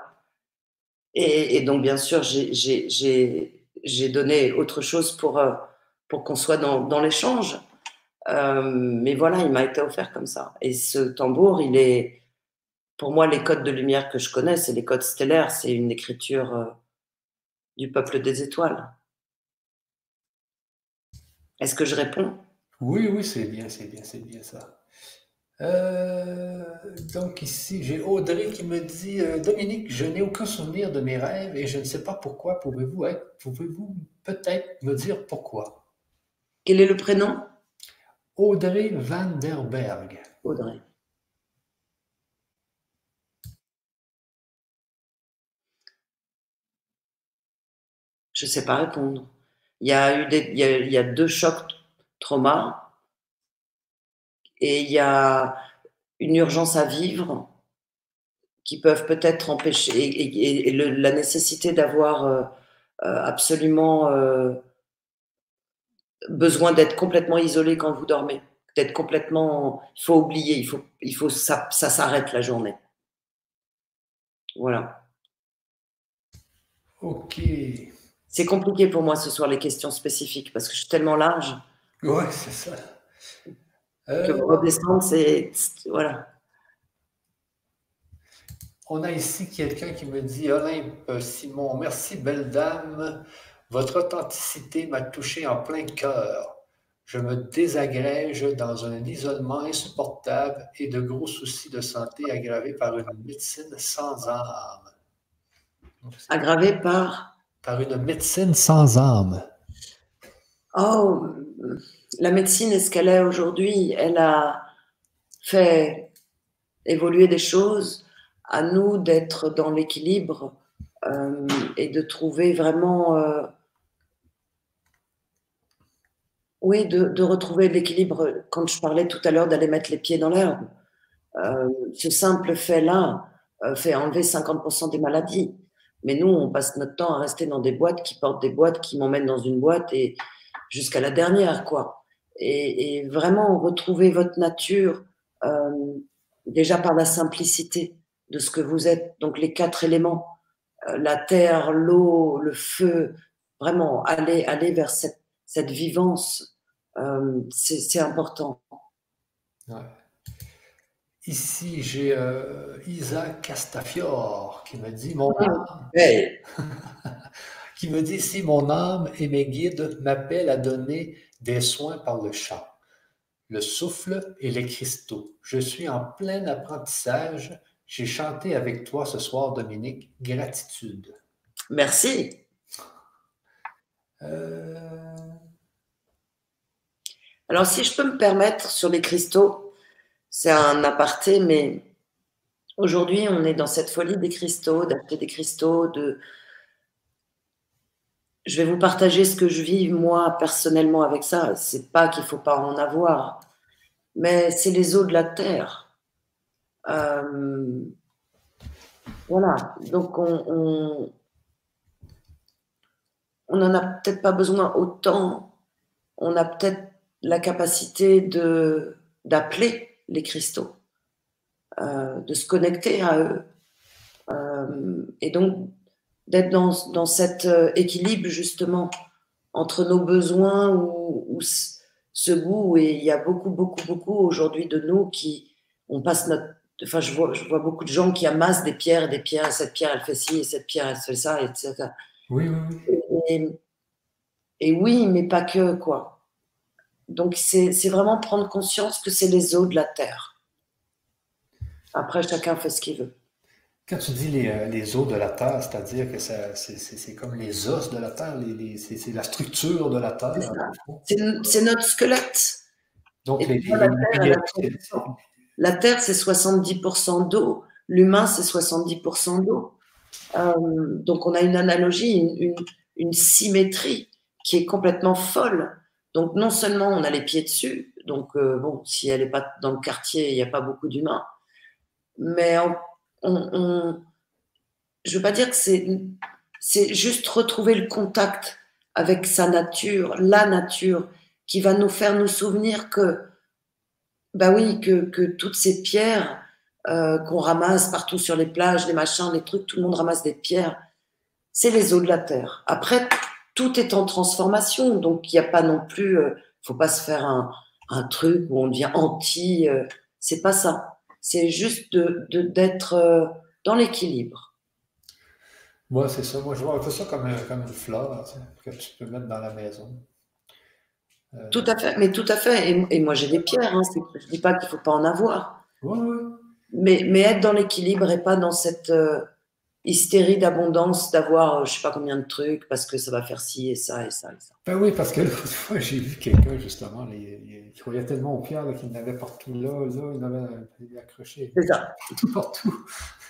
Et, donc, bien sûr, j'ai donné autre chose pour, euh, pour qu'on soit dans, dans l'échange. Euh, mais voilà, il m'a été offert comme ça. Et ce tambour, il est, pour moi, les codes de lumière que je connais, c'est les codes stellaires, c'est une écriture euh, du peuple des étoiles. Est-ce que je réponds? Oui, oui, c'est bien, c'est bien, c'est bien ça. Euh, donc ici, j'ai Audrey qui me dit euh, Dominique, je n'ai aucun souvenir de mes rêves et je ne sais pas pourquoi. Pouvez-vous être, pouvez-vous peut-être me dire pourquoi? Quel est le prénom? Audrey Van der Berg. Audrey. Je sais pas répondre. Il y a eu des, il y a, deux chocs trauma et il y a une urgence à vivre qui peuvent peut-être empêcher et, et, la nécessité d'avoir euh, euh, absolument euh, besoin d'être complètement isolé quand vous dormez, d'être complètement, il faut oublier, il faut, il faut ça, ça s'arrête la journée. Voilà. Ok. C'est compliqué pour moi ce soir les questions spécifiques parce que je suis tellement large. Ouais, c'est ça. Que vous redescendre, c'est. Voilà. On a ici quelqu'un qui me dit Olympe Simon, merci belle dame. Votre authenticité m'a touché en plein cœur. Je me désagrège dans un isolement insupportable et de gros soucis de santé aggravés par une médecine sans âme. Aggravés par Par une médecine sans âme. Oh, la médecine est ce qu'elle est aujourd'hui? Elle a fait évoluer des choses. À nous d'être dans l'équilibre euh, et de trouver vraiment. Euh, oui, de, retrouver l'équilibre. Quand je parlais tout à l'heure d'aller mettre les pieds dans l'herbe, euh, ce simple fait-là fait enlever 50% des maladies. Mais nous, on passe notre temps à rester dans des boîtes qui portent des boîtes, qui m'emmènent dans une boîte et jusqu'à la dernière, quoi et, vraiment retrouver votre nature euh, déjà par la simplicité de ce que vous êtes. Donc les quatre éléments, euh, la terre, l'eau, le feu, vraiment aller, aller vers cette, vivance, euh, c'est important. Ici, j'ai Isa Castafiore qui me dit mon âme. qui me dit si mon âme et mes guides m'appellent à donner des soins par le chant, le souffle et les cristaux. Je suis en plein apprentissage. J'ai chanté avec toi ce soir, Dominique. Gratitude. Merci. Euh, Alors, si je peux me permettre sur les cristaux, c'est un aparté, mais aujourd'hui, on est dans cette folie des cristaux, d'acheter des cristaux, de, je vais vous partager ce que je vis moi personnellement avec ça. C'est pas qu'il faut pas en avoir, mais c'est les eaux de la terre. Euh, voilà. Donc on, on a peut-être pas besoin autant. On a peut-être la capacité de d'appeler les cristaux, euh, de se connecter à eux. Euh, et donc d'être dans, dans, cet euh, équilibre justement entre nos besoins ou, ce goût. Et il y a beaucoup, beaucoup, beaucoup aujourd'hui de nous qui, on passe notre. Enfin, je vois, je vois beaucoup de gens qui amassent des pierres des pierres. Et cette pierre, elle fait ci, et cette pierre, elle fait ça, etc. Oui, oui, oui. Et, et oui, mais pas que, quoi. Donc, c'est vraiment prendre conscience que c'est les eaux de la terre. Après, chacun fait ce qu'il veut. Quand tu dis les, euh, les os de la Terre, c'est-à-dire que c'est comme les os de la Terre, c'est la structure de la Terre. C'est notre squelette. Donc, les, la, Terre, c'est 70% d'eau. L'humain, c'est 70% d'eau. Euh, donc, on a une analogie, une, une, symétrie qui est complètement folle. Donc, non seulement on a les pieds dessus, donc, euh, bon, si elle n'est pas dans le quartier, il n'y a pas beaucoup d'humains, mais en on, je veux pas dire que c'est, c'est juste retrouver le contact avec sa nature, la nature, qui va nous faire nous souvenir que, bah oui, que, que toutes ces pierres euh, qu'on ramasse partout sur les plages, les machins, les trucs, tout le monde ramasse des pierres, c'est les eaux de la terre. Après, tout est en transformation, donc il n'y a pas non plus, euh, faut pas se faire un, un, truc où on devient anti, euh, c'est pas ça c'est juste d'être de, d'être euh, dans l'équilibre. Moi, c'est ça. Moi, je vois un peu ça comme, comme une fleur que tu peux mettre dans la maison. tout à fait, mais tout à fait. Et, moi, j'ai des pierres. Hein, je ne dis pas qu'il ne faut pas en avoir. Mais, mais être dans l'équilibre et pas dans cette hystérie d'abondance d'avoir je sais pas combien de trucs parce que ça va faire ci et ça et ça et ça. Ben oui, parce que l'autre fois, j'ai vu quelqu'un justement, il, croyait tellement aux pierres qu'il n'avait partout là, là, il avait accroché. C'est ça. Tout partout.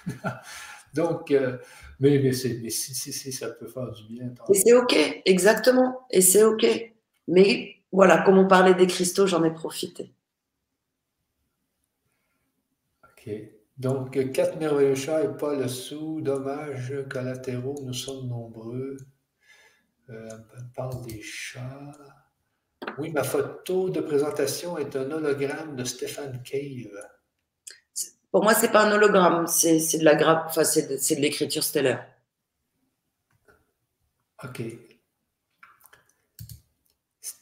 Donc, euh, mais, mais, mais si, si, si, ça peut faire du bien. Et c'est OK, exactement. Et c'est OK. Mais voilà, comme on parlait des cristaux, j'en ai profité. OK. Donc, quatre merveilleux chats et pas le sou. Dommages collatéraux, nous sommes nombreux. Euh, on parle des chats. Oui, ma photo de présentation est un hologramme de Stéphane Cave. Pour moi, c'est pas un hologramme, c'est de la enfin, c'est de, de l'écriture stellaire. OK.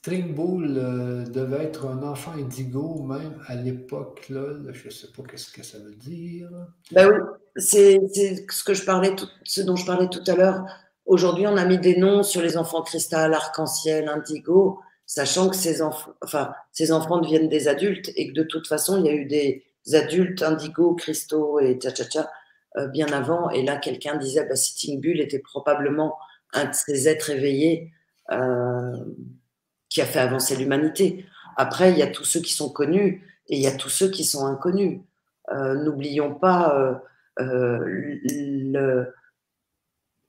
String Bull euh, devait être un enfant indigo même à l'époque. Je ne sais pas ce que ça veut dire. Ben oui, c'est ce que je parlais, ce dont je parlais tout à l'heure. Aujourd'hui, on a mis des noms sur les enfants cristal, arc-en-ciel, indigo, sachant que ces enfants, enfin, ces enfants deviennent des adultes et que de toute façon, il y a eu des, adultes indigos, cristaux et tcha tcha tcha euh, bien avant. Et là, quelqu'un disait, bah, Sitting Bull était probablement un de ces êtres éveillés euh, qui a fait avancer l'humanité. Après, il y a tous ceux qui sont connus et il y a tous ceux qui sont inconnus. Euh, n'oublions pas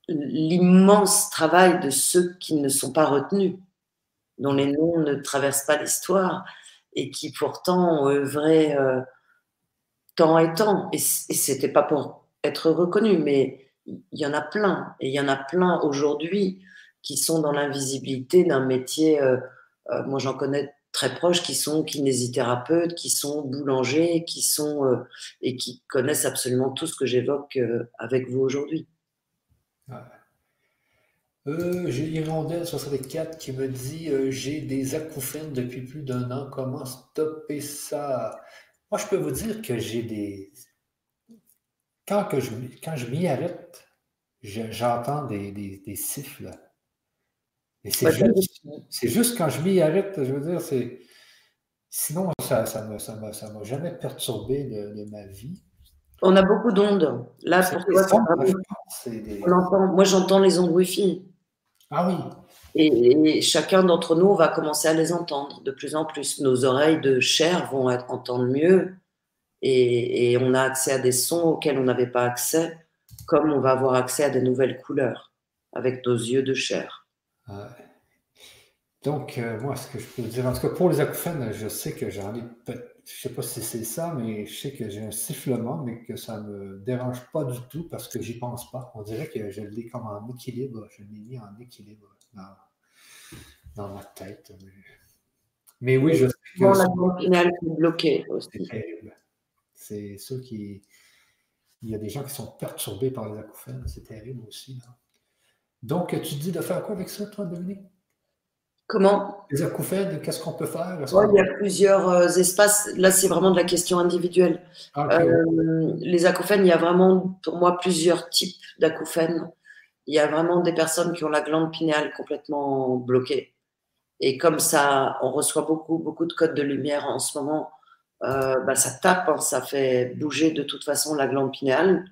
l'immense travail de ceux qui ne sont pas retenus, dont les noms ne traversent pas l'histoire et qui pourtant ont œuvré temps et temps. Et, c'était pas pour être reconnu, mais il y en a plein. Et il y en a plein aujourd'hui qui sont dans l'invisibilité d'un métier. Euh, euh, moi, j'en connais très proches qui sont kinésithérapeutes, qui sont boulangers, qui sont euh, et qui connaissent absolument tout ce que j'évoque avec vous aujourd'hui. j'ai Hirondelle 64 qui me dit j'ai des acouphènes depuis plus d'un an. Comment stopper ça moi, je peux vous dire que j'ai des. Quand, que je, quand je m'y arrête, j'entends des, des, siffles. Et c'est juste, juste, quand je m'y arrête, je veux dire, c'est. Sinon, ça ne ça m'a ça jamais perturbé de, ma vie. On a beaucoup d'ondes. Là, pour toi, Moi, j'entends les ondes Wi-Fi. Ah oui. Et, chacun d'entre nous va commencer à les entendre de plus en plus. Nos oreilles de chair vont entendre mieux et, on a accès à des sons auxquels on n'avait pas accès, comme on va avoir accès à des nouvelles couleurs avec nos yeux de chair. Donc, euh, moi, ce que je peux dire, en tout cas pour les acouphènes, je sais que j'en ai, je ne sais pas si c'est ça, mais je sais que j'ai un sifflement, mais que ça ne me dérange pas du tout parce que j'y pense pas. On dirait que je l'ai comme en équilibre, je l'ai mis en équilibre dans, ma tête. Mais, oui, je sais que. la glande bloquée aussi. C'est ceux qui. Il y a des gens qui sont perturbés par les acouphènes, c'est terrible aussi. Donc, tu dis de faire quoi avec ça, toi, Dominique? Comment? Les acouphènes, qu'est-ce qu'on peut faire? Il y a plusieurs euh, espaces. Là, c'est vraiment de la question individuelle. Ah, euh, les acouphènes, il y a vraiment, pour moi, plusieurs types d'acouphènes il y a vraiment des personnes qui ont la glande pinéale complètement bloquée. Et comme ça, on reçoit beaucoup, beaucoup de codes de lumière en ce moment, euh, bah, ça tape, hein, ça fait bouger de toute façon la glande pinéale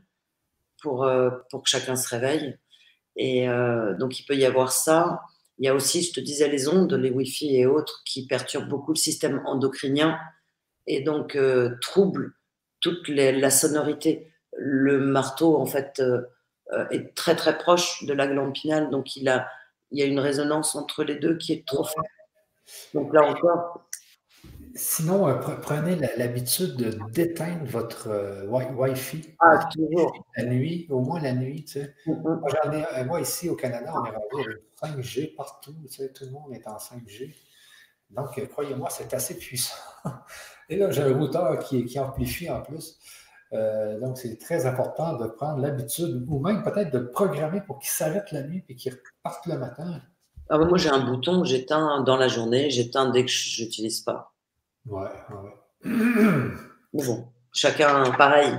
pour, euh, pour que chacun se réveille. Et euh, donc, il peut y avoir ça. Il y a aussi, je te disais, les ondes, les Wi-Fi et autres qui perturbent beaucoup le système endocrinien et donc troublent toute la sonorité. Le marteau, en fait, euh, est très très proche de la glande pinale, donc il, a, il y a une résonance entre les deux qui est trop forte. Donc là encore. Sinon, euh, prenez l'habitude de d'éteindre votre euh, Wi-Fi ah, toujours. la nuit, au moins la nuit. Tu sais. moi, moi, ici au Canada, on est rendu 5G partout. Tu sais, tout le monde est en 5G. Donc, croyez-moi, c'est assez puissant. Et là, j'ai un routeur qui, qui amplifie en plus. Euh, donc, c'est très important de prendre l'habitude, ou même peut-être de programmer pour qu'il s'arrête la nuit et qu'il reparte le matin. Ah moi, j'ai un bouton que j'éteins dans la journée, j'éteins dès que je n'utilise pas. Ouais, ouais. bon, chacun pareil.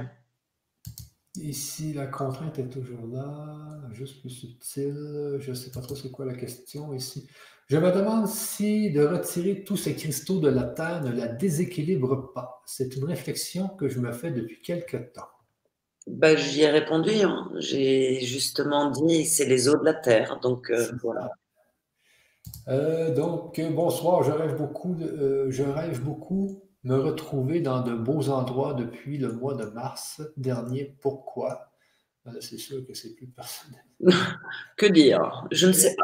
ici, la contrainte est toujours là, juste plus subtile. Je ne sais pas trop c'est quoi la question ici. Je me demande si de retirer tous ces cristaux de la Terre ne la déséquilibre pas. C'est une réflexion que je me fais depuis quelque temps. Ben, j'y ai répondu. Hein. J'ai justement dit c'est les eaux de la Terre. Donc euh, voilà. Euh, donc bonsoir. Je rêve beaucoup. Euh, je rêve beaucoup me retrouver dans de beaux endroits depuis le mois de mars dernier. Pourquoi? C'est sûr que c'est plus personnel. que dire? Je ne sais pas.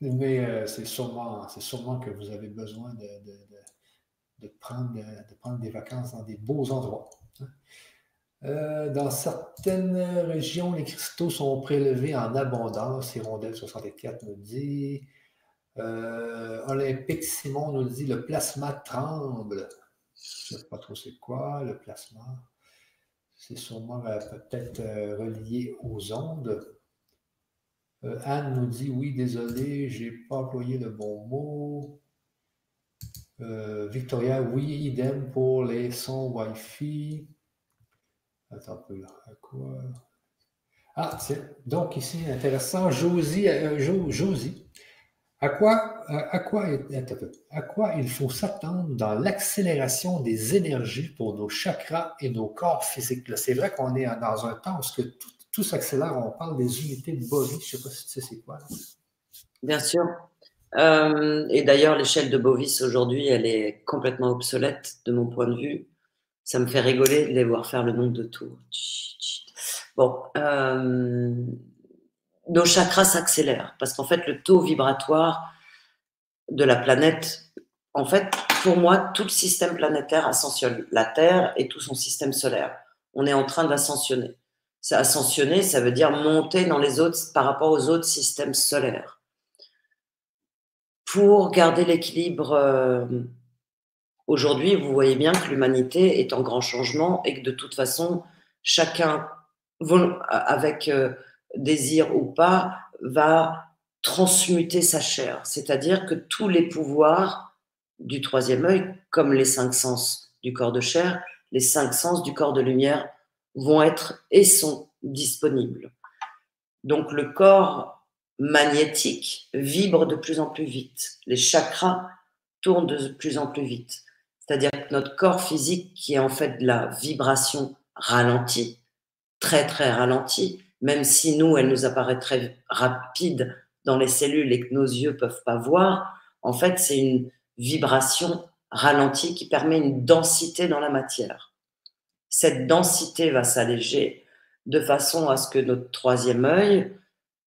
Mais euh, c'est sûrement, sûrement que vous avez besoin de, prendre, de prendre des vacances dans des beaux endroits. Hein. Euh, dans certaines régions, les cristaux sont prélevés en abondance. Hirondelle 64 nous dit. Euh, Olympique Simon nous dit le plasma tremble. Je ne sais pas trop c'est quoi le plasma. C'est sûrement peut-être relié aux ondes. Euh, Anne nous dit oui, désolé, je n'ai pas employé le bon mot. Euh, Victoria, oui, idem pour les sons Wi-Fi. Attends un peu. À quoi? Ah, donc ici, intéressant. Josie, euh, Josie. À quoi, à, quoi, à quoi il faut s'attendre dans l'accélération des énergies pour nos chakras et nos corps physiques? C'est vrai qu'on est dans un temps où tout tout s'accélère. On parle des unités de Bovis. Je ne sais pas si tu sais c'est quoi. Bien sûr. Euh, et d'ailleurs, l'échelle de Bovis aujourd'hui, elle est complètement obsolète de mon point de vue. Ça me fait rigoler de les voir faire le nombre de tours. Bon, euh, nos chakras s'accélèrent parce qu'en fait, le taux vibratoire de la planète, en fait, pour moi, tout le système planétaire ascensionne. La Terre et tout son système solaire. On est en train d'ascensionner ascensionner, ça veut dire monter dans les autres par rapport aux autres systèmes solaires. Pour garder l'équilibre, euh, aujourd'hui, vous voyez bien que l'humanité est en grand changement et que de toute façon, chacun, avec euh, désir ou pas, va transmuter sa chair. C'est-à-dire que tous les pouvoirs du troisième œil, comme les cinq sens du corps de chair, les cinq sens du corps de lumière vont être et sont disponibles. Donc le corps magnétique vibre de plus en plus vite. Les chakras tournent de plus en plus vite. C'est-à-dire que notre corps physique, qui est en fait de la vibration ralentie, très très ralentie, même si nous, elle nous apparaît très rapide dans les cellules et que nos yeux peuvent pas voir, en fait, c'est une vibration ralentie qui permet une densité dans la matière cette densité va s'alléger de façon à ce que notre troisième œil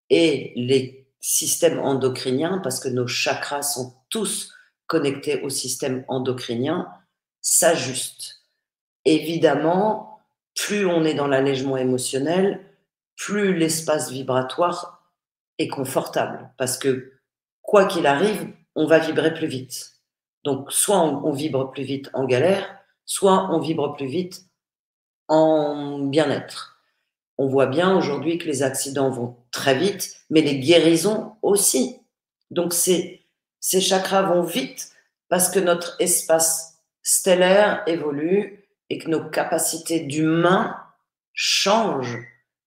et les systèmes endocriniens, parce que nos chakras sont tous connectés au système endocrinien, s'ajustent. Évidemment, plus on est dans l'allègement émotionnel, plus l'espace vibratoire est confortable, parce que quoi qu'il arrive, on va vibrer plus vite. Donc, soit on, vibre plus vite en galère, soit on vibre plus vite en bien-être. On voit bien aujourd'hui que les accidents vont très vite, mais les guérisons aussi. Donc ces chakras vont vite parce que notre espace stellaire évolue et que nos capacités d'humain changent,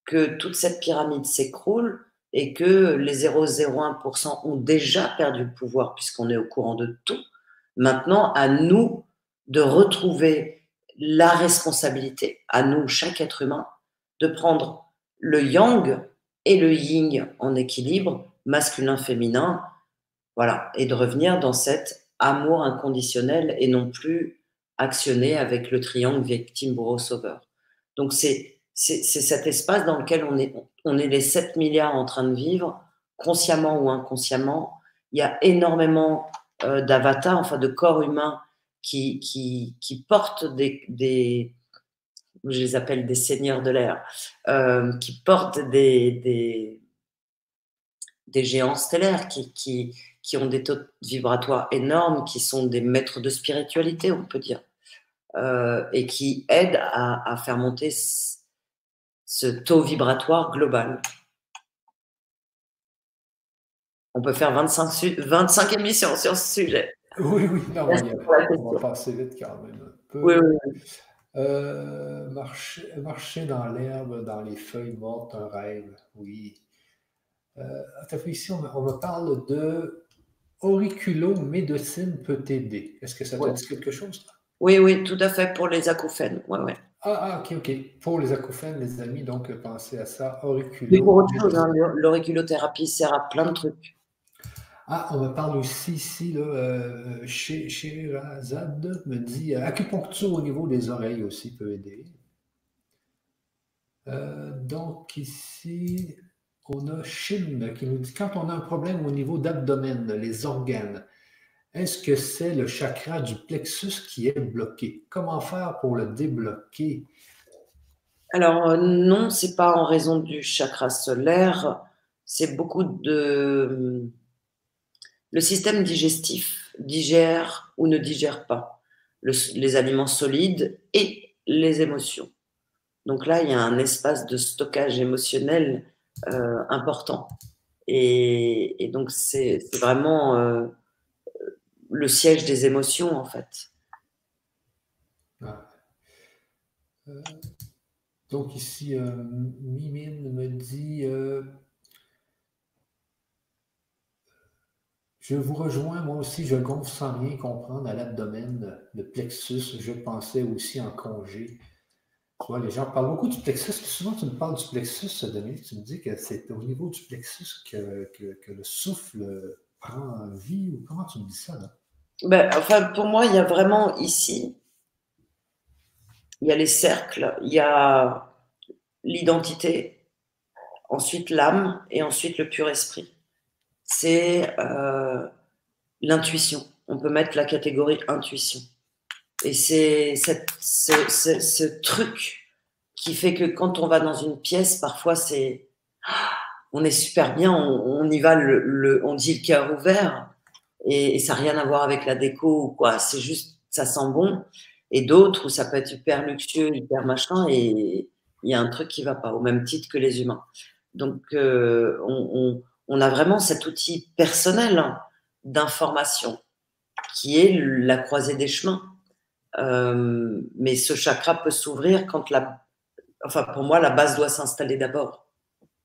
que toute cette pyramide s'écroule et que les 0,01% ont déjà perdu le pouvoir puisqu'on est au courant de tout. Maintenant, à nous de retrouver la responsabilité, à nous, chaque être humain, de prendre le yang et le yin en équilibre, masculin-féminin, voilà, et de revenir dans cet amour inconditionnel et non plus actionner avec le triangle victime bourreau sauveur. Donc c'est c'est cet espace dans lequel on est on est les 7 milliards en train de vivre consciemment ou inconsciemment. Il y a énormément euh, d'avatars, enfin de corps humains qui, qui, qui portent des, des, je les appelle des seigneurs de l'air, euh, qui portent des, des, des, géants stellaires, qui, qui, qui ont des taux vibratoires énormes, qui sont des maîtres de spiritualité, on peut dire, euh, et qui aident à, à faire monter ce taux vibratoire global. On peut faire 25, 25 émissions sur ce sujet. Oui, oui, non, on va passer vite quand même un peu. Oui, oui. Euh, marcher, marcher, dans l'herbe, dans les feuilles mortes, un rêve, oui. Euh, ici, on, me parle de auriculomédecine peut aider. Est-ce que ça te dit quelque chose? Oui, oui, tout à fait, pour les acouphènes. Ouais, ouais. Ah, ah, ok, ok. Pour les acouphènes, les amis, donc pensez à ça. Auriculo. pour autre chose, hein, l'auriculothérapie sert à plein de trucs. Ah, on me parle aussi ici, là, euh, chez, chez Razad me dit euh, acupuncture au niveau des oreilles aussi peut aider. Euh, donc ici, on a Chim qui nous dit quand on a un problème au niveau d'abdomen, les organes, est-ce que c'est le chakra du plexus qui est bloqué? Comment faire pour le débloquer? Alors non, c'est pas en raison du chakra solaire, c'est beaucoup de le système digestif digère ou ne digère pas les aliments solides et les émotions. Donc là, il y a un espace de stockage émotionnel euh, important. Et, donc, c'est vraiment euh, le siège des émotions, en fait. Ah. Euh, donc ici, Mimine me dit Je vous rejoins, moi aussi, je gonfle sans rien comprendre à l'abdomen, le plexus. Je pensais aussi en congé. Les gens parlent beaucoup du plexus. Souvent, tu me parles du plexus, Denis. Tu me dis que c'est au niveau du plexus que, le souffle prend vie. Ou comment tu me dis ça? Ben, enfin, pour moi, il y a vraiment ici, il y a les cercles, il y a l'identité, ensuite l'âme et ensuite le pur esprit c'est euh, l'intuition. On peut mettre la catégorie intuition. Et c'est ce truc qui fait que quand on va dans une pièce, parfois c'est on est super bien, on, y va, le, on dit le cœur ouvert, et, ça n'a rien à voir avec la déco ou quoi, c'est juste, ça sent bon. Et d'autres où ça peut être hyper luxueux, hyper machin, et il y a un truc qui va pas, au même titre que les humains. Donc, euh, on, on a vraiment cet outil personnel hein, d'information qui est la croisée des chemins. Euh, mais ce chakra peut s'ouvrir quand la, enfin pour moi la base doit s'installer d'abord.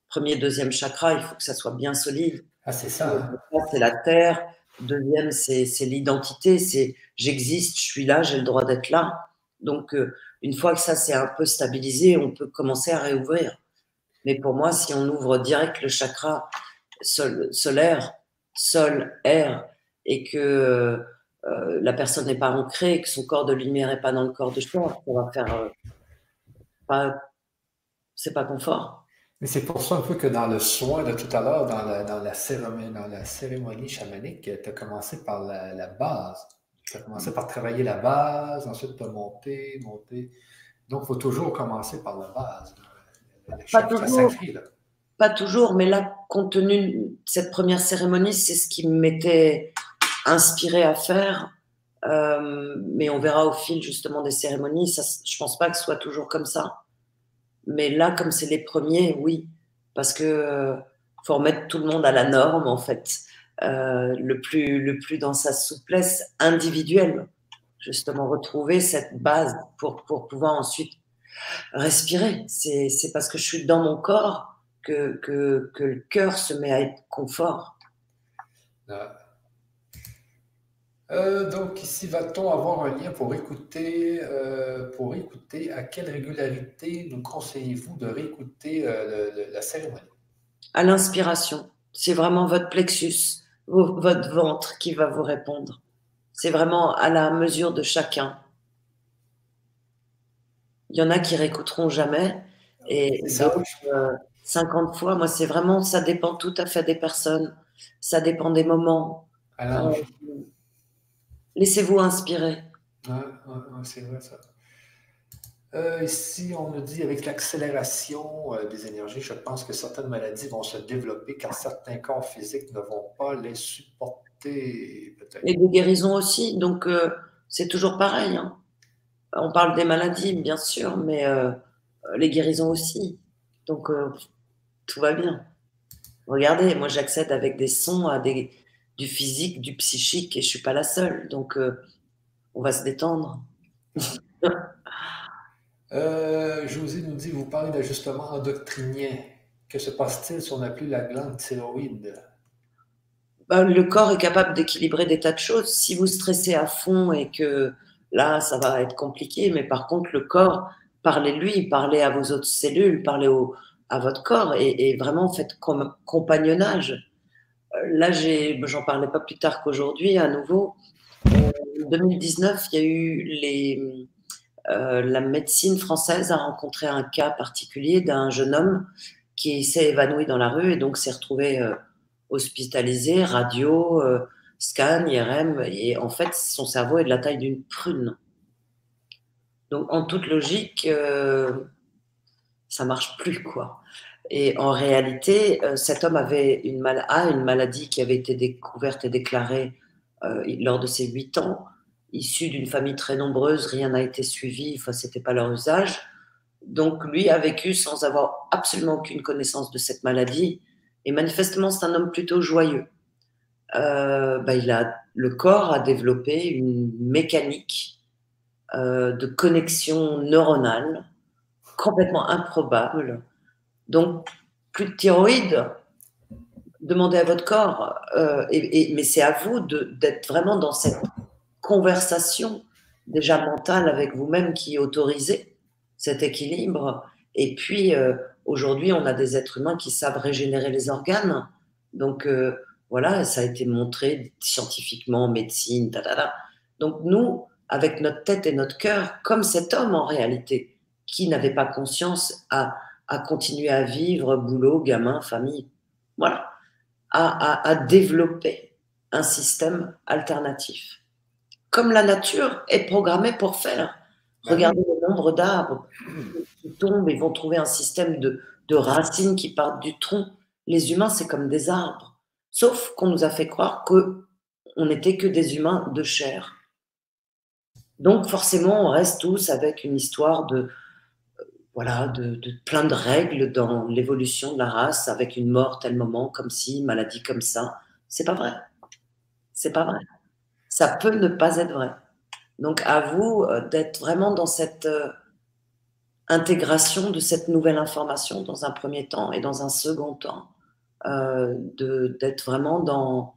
Premier, deuxième chakra, il faut que ça soit bien solide. Ah c'est ça. C'est la terre. Deuxième, c'est l'identité. C'est j'existe, je suis là, j'ai le droit d'être là. Donc euh, une fois que ça s'est un peu stabilisé, on peut commencer à réouvrir. Mais pour moi, si on ouvre direct le chakra sol, solaire, sol, air, et que euh, la personne n'est pas ancrée, que son corps de lumière n'est pas dans le corps de choix, ça va faire euh, pas, c'est pas confort. Mais c'est pour ça un peu que dans le soin de tout à l'heure, dans la, dans la, cérémonie, dans la cérémonie chamanique, tu as commencé par la, base. Tu as commencé par travailler la base, ensuite tu as monté, monté. Donc, il faut toujours commencer par la base. pas toujours. là. Pas toujours, mais là, compte tenu de cette première cérémonie, c'est ce qui m'était inspiré à faire. Euh, mais on verra au fil justement des cérémonies. Ça, je pense pas que ce soit toujours comme ça. Mais là, comme c'est les premiers, oui, parce que euh, faut remettre tout le monde à la norme en fait, euh, le plus le plus dans sa souplesse individuelle, justement retrouver cette base pour pour pouvoir ensuite respirer. C'est parce que je suis dans mon corps que, que, le cœur se met à être confort. Ah. Euh, donc ici, va-t-on avoir un lien pour écouter, euh, pour écouter à quelle régularité nous conseillez-vous de réécouter euh, la cérémonie? À l'inspiration. C'est vraiment votre plexus, votre ventre qui va vous répondre. C'est vraiment à la mesure de chacun. Il y en a qui réécouteront jamais et d'autres, 50 fois. Moi, c'est vraiment, ça dépend tout à fait des personnes, ça dépend des moments. Laissez-vous inspirer. c'est vrai ça. Euh, ici, on nous dit avec l'accélération euh, des énergies, je pense que certaines maladies vont se développer car certains corps physiques ne vont pas les supporter. Et des guérisons aussi, donc c'est toujours pareil. Hein. On parle des maladies, bien sûr, mais les guérisons aussi. Donc, tout va bien. Regardez, moi j'accède avec des sons à des, du physique, du psychique, et je suis pas la seule. Donc, euh, on va se détendre. Euh, José nous dit, vous parlez d'ajustement endoctrinien. Que se passe-t-il si on plus la glande thyroïde? Ben, le corps est capable d'équilibrer des tas de choses. Si vous stressez à fond et que là, ça va être compliqué, mais par contre, le corps, parlez-lui, parlez à vos autres cellules, parlez au, à votre corps et, vraiment faites compagnonnage. Euh, là, j'en parlais pas plus tard qu'aujourd'hui, à nouveau. En 2019, il y a eu euh, la médecine française a rencontré un cas particulier d'un jeune homme qui s'est évanoui dans la rue et donc s'est retrouvé euh, hospitalisé, radio, scan, IRM, et en fait, son cerveau est de la taille d'une prune. Donc, en toute logique, ça marche plus, quoi. Et en réalité, euh, cet homme avait une, mal a une maladie qui avait été découverte et déclarée euh, lors de ses huit ans, issu d'une famille très nombreuse, rien n'a été suivi, enfin, c'était pas leur usage. Donc, lui a vécu sans avoir absolument aucune connaissance de cette maladie. Et manifestement, c'est un homme plutôt joyeux. Euh, bah, il a, le corps a développé une mécanique de connexion neuronale complètement improbable. Donc, plus de thyroïde, demandez à votre corps, euh, mais c'est à vous d'être vraiment dans cette conversation déjà mentale avec vous-même qui autorisez cet équilibre. Et puis, euh, aujourd'hui, on a des êtres humains qui savent régénérer les organes. Donc, euh, voilà, ça a été montré scientifiquement, en médecine, ta, Donc, nous, avec notre tête et notre cœur, comme cet homme en réalité, qui n'avait pas conscience à, à, continuer à vivre, boulot, gamin, famille. Voilà. À, à, développer un système alternatif. Comme la nature est programmée pour faire. Bah Regardez le nombre d'arbres qui tombent et vont trouver un système de, de racines qui partent du tronc. Les humains, c'est comme des arbres. Sauf qu'on nous a fait croire que on n'était que des humains de chair. Donc forcément, on reste tous avec une histoire de, voilà, de, plein de règles dans l'évolution de la race, avec une mort tel moment, comme si, maladie comme ça. C'est pas vrai. C'est pas vrai. Ça peut ne pas être vrai. Donc à vous euh, d'être vraiment dans cette euh, intégration de cette nouvelle information dans un premier temps et dans un second temps, euh, d'être vraiment dans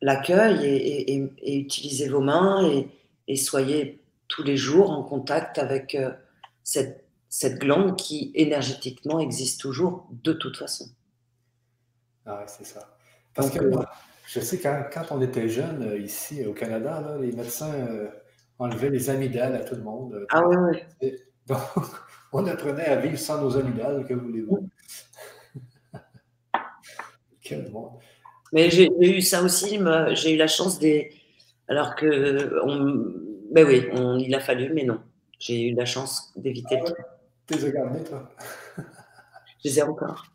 l'accueil et, et, utilisez vos mains et, et soyez tous les jours en contact avec euh, cette, cette glande qui énergétiquement existe toujours de toute façon. Ah c'est ça. Parce que euh, je sais quand, quand on était jeune euh, ici au Canada, les médecins enlevaient les amygdales à tout le monde. Ah oui, oui. Donc, on apprenait à vivre sans nos amygdales, que voulez-vous? Quel monde. Mais j'ai eu ça aussi, j'ai eu la chance des. Alors que on, ben oui, il a fallu, mais non. J'ai eu la chance d'éviter ah Tu les as gardés, toi Je les ai encore.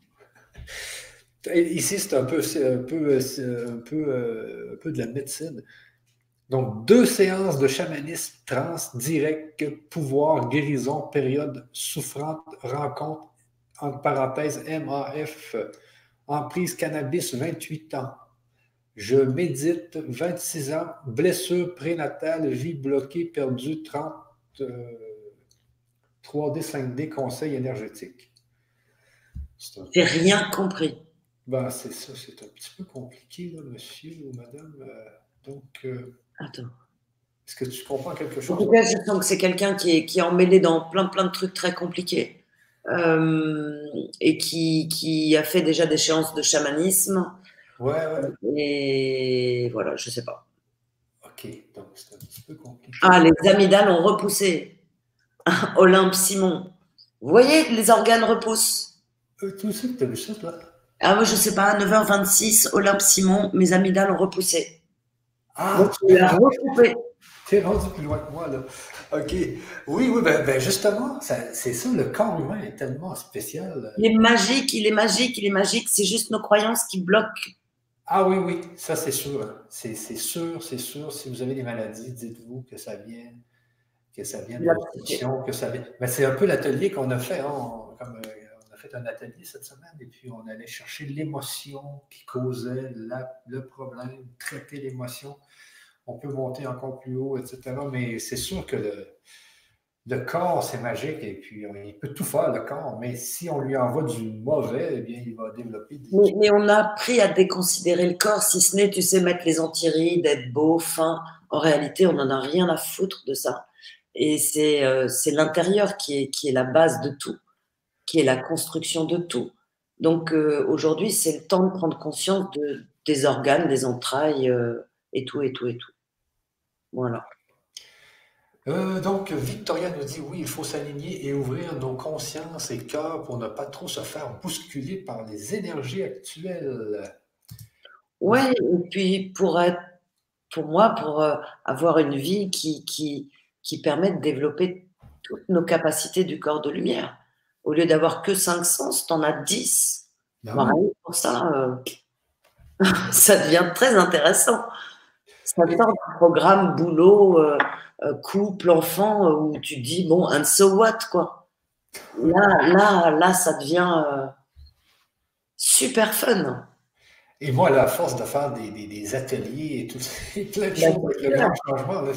Ici, c'est un peu, un, peu, un, peu, euh, un peu de la médecine. Donc, deux séances de chamanisme trans, direct, pouvoir, guérison, période souffrante, rencontre, en parenthèse, MAF, emprise cannabis, 28 ans. Je médite 26 ans, blessure prénatale, vie bloquée, perdue 30, 3D, 5D, conseil énergétique. J'ai rien compris. Ben, c'est ça, c'est un petit peu compliqué, là, monsieur ou madame. Euh, donc. Euh, Attends. Est-ce que tu comprends quelque chose? En tout cas, je sens que c'est quelqu'un qui est, qui est emmêlé dans plein, plein de trucs très compliqués. Euh, et qui, qui, a fait déjà des séances de chamanisme, Ouais, ouais. Et voilà, je sais pas. Ok, donc c'est un petit peu compliqué. Ah, les amygdales ont repoussé. Olympe Simon. Vous voyez, les organes repoussent. Euh, tu sais que tu as vu ça, toi? Ah, moi, je sais pas, 9h26, Olympe Simon, mes amygdales ont repoussé. Ah, donc, tu l'as recoupé. T'es rendu plus loin que moi, là. OK. Oui, oui, ben, ben justement, c'est ça, le corps humain est tellement spécial. Il est magique, il est magique, il est magique. C'est juste nos croyances qui bloquent. Ah oui, oui, ça c'est sûr. C'est sûr, c'est sûr. Si vous avez des maladies, dites-vous que ça vient, que ça vient de l'addiction, que ça vient. Mais c'est un peu l'atelier qu'on a fait. Hein, on, comme, euh, on a fait un atelier cette semaine et puis on allait chercher l'émotion qui causait le problème, traiter l'émotion. On peut monter encore plus haut, etc. Mais c'est sûr que le corps, c'est magique et puis il peut tout faire, le corps, mais si on lui envoie du mauvais, eh bien, il va développer des. Mais, on a appris à déconsidérer le corps, si ce n'est, tu sais, mettre les antirides, être beau, fin. En réalité, on n'en a rien à foutre de ça. Et c'est euh, l'intérieur qui est, qui est la base de tout, qui est la construction de tout. Donc euh, aujourd'hui, c'est le temps de prendre conscience de, des organes, des entrailles euh, et tout, et tout, et tout. Voilà. Euh, donc, Victoria nous dit oui, il faut s'aligner et ouvrir nos consciences et cœurs pour ne pas trop se faire bousculer par les énergies actuelles. Oui, et puis pour être, pour moi, pour euh, avoir une vie qui, qui, qui permet de développer toutes nos capacités du corps de lumière. Au lieu d'avoir que cinq sens, tu en as dix. Ben pour ça, euh, ça devient très intéressant. Ça sort du programme boulot. Euh, couple, enfant, euh, où tu dis, bon, un so what, quoi. Là, là, là, ça devient euh, super fun. Et moi, la force de faire des, ateliers et tout, plein de choses avec le changement, là,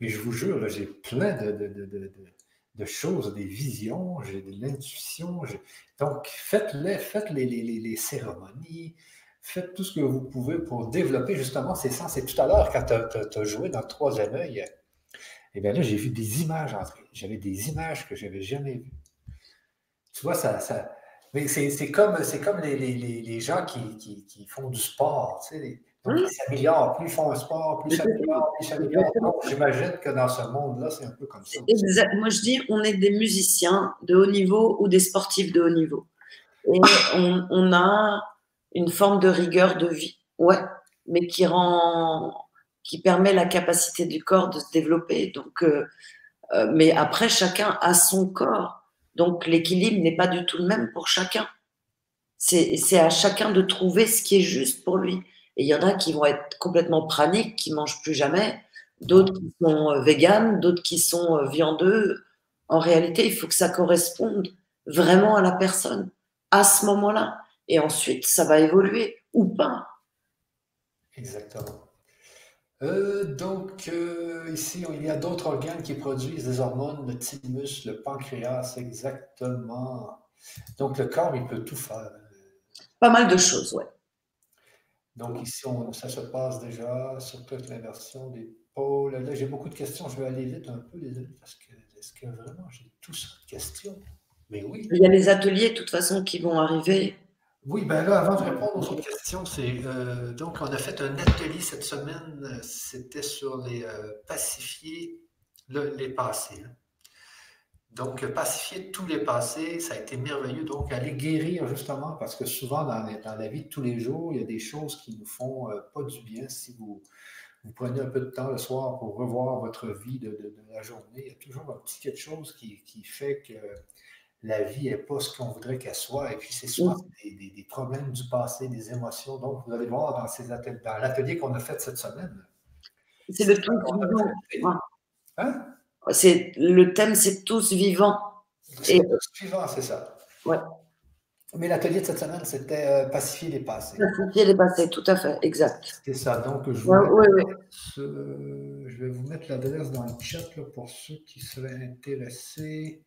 mais je vous jure, j'ai plein de, choses, des visions, j'ai de l'intuition. Donc, faites-les, faites les, les, cérémonies, faites tout ce que vous pouvez pour développer justement ces sens. Et tout à l'heure, quand tu as, joué dans le troisième œil, et bien là, j'ai vu des images entrer. J'avais des images que je n'avais jamais vues. Tu vois, ça. ça... Mais c'est comme, comme les, les, les gens qui, qui, qui, font du sport. Tu sais, donc, ils s'améliorent. Plus ils font un sport, plus ils s'améliorent, plus ils s'améliorent. J'imagine que dans ce monde-là, c'est un peu comme ça. Exact. Moi, je dis, on est des musiciens de haut niveau ou des sportifs de haut niveau. Et on, on a une forme de rigueur de vie. Ouais. Mais qui rend qui permet la capacité du corps de se développer. Donc, euh, euh, mais après, chacun a son corps. Donc, l'équilibre n'est pas du tout le même pour chacun. C'est à chacun de trouver ce qui est juste pour lui. Et il y en a qui vont être complètement praniques, qui mangent plus jamais, d'autres qui sont euh, véganes, d'autres qui sont viandeux. En réalité, il faut que ça corresponde vraiment à la personne à ce moment-là. Et ensuite, ça va évoluer ou pas. Exactement. Euh, donc, euh, ici, il y a d'autres organes qui produisent des hormones, le thymus, le pancréas, exactement. Donc, le corps, il peut tout faire. Pas mal de choses, oui. Donc, ici, ça se passe déjà sur toute l'inversion des pôles. Là, j'ai beaucoup de questions. Je vais aller vite un peu, amis, parce que est-ce que vraiment j'ai tout de questions? Mais oui. Il y a les ateliers, de toute façon, qui vont arriver. Oui, ben là, avant de répondre aux autres questions, c'est euh, donc on a fait un atelier cette semaine, c'était sur les euh, pacifier les passés. Donc, pacifier tous les passés, ça a été merveilleux. Donc, aller guérir justement, parce que souvent dans, la vie de tous les jours, il y a des choses qui nous font euh, pas du bien. Si vous, prenez un peu de temps le soir pour revoir votre vie de, la journée, il y a toujours un petit quelque chose qui fait que la vie n'est pas ce qu'on voudrait qu'elle soit. Et puis, c'est souvent mm. des, problèmes du passé, des émotions. Donc, vous allez voir dans, ces dans l'atelier qu'on a fait cette semaine. C'est le tout vivant. Hein? C'est, le thème, c'est tous vivants. C'est tous vivants, c'est ça. Ouais. Mais l'atelier de cette semaine, c'était euh, pacifier les passés. Pacifier les passés, tout à fait, exact. C'est ça. Donc, je, je vais vous mettre l'adresse dans le chat pour ceux qui seraient intéressés.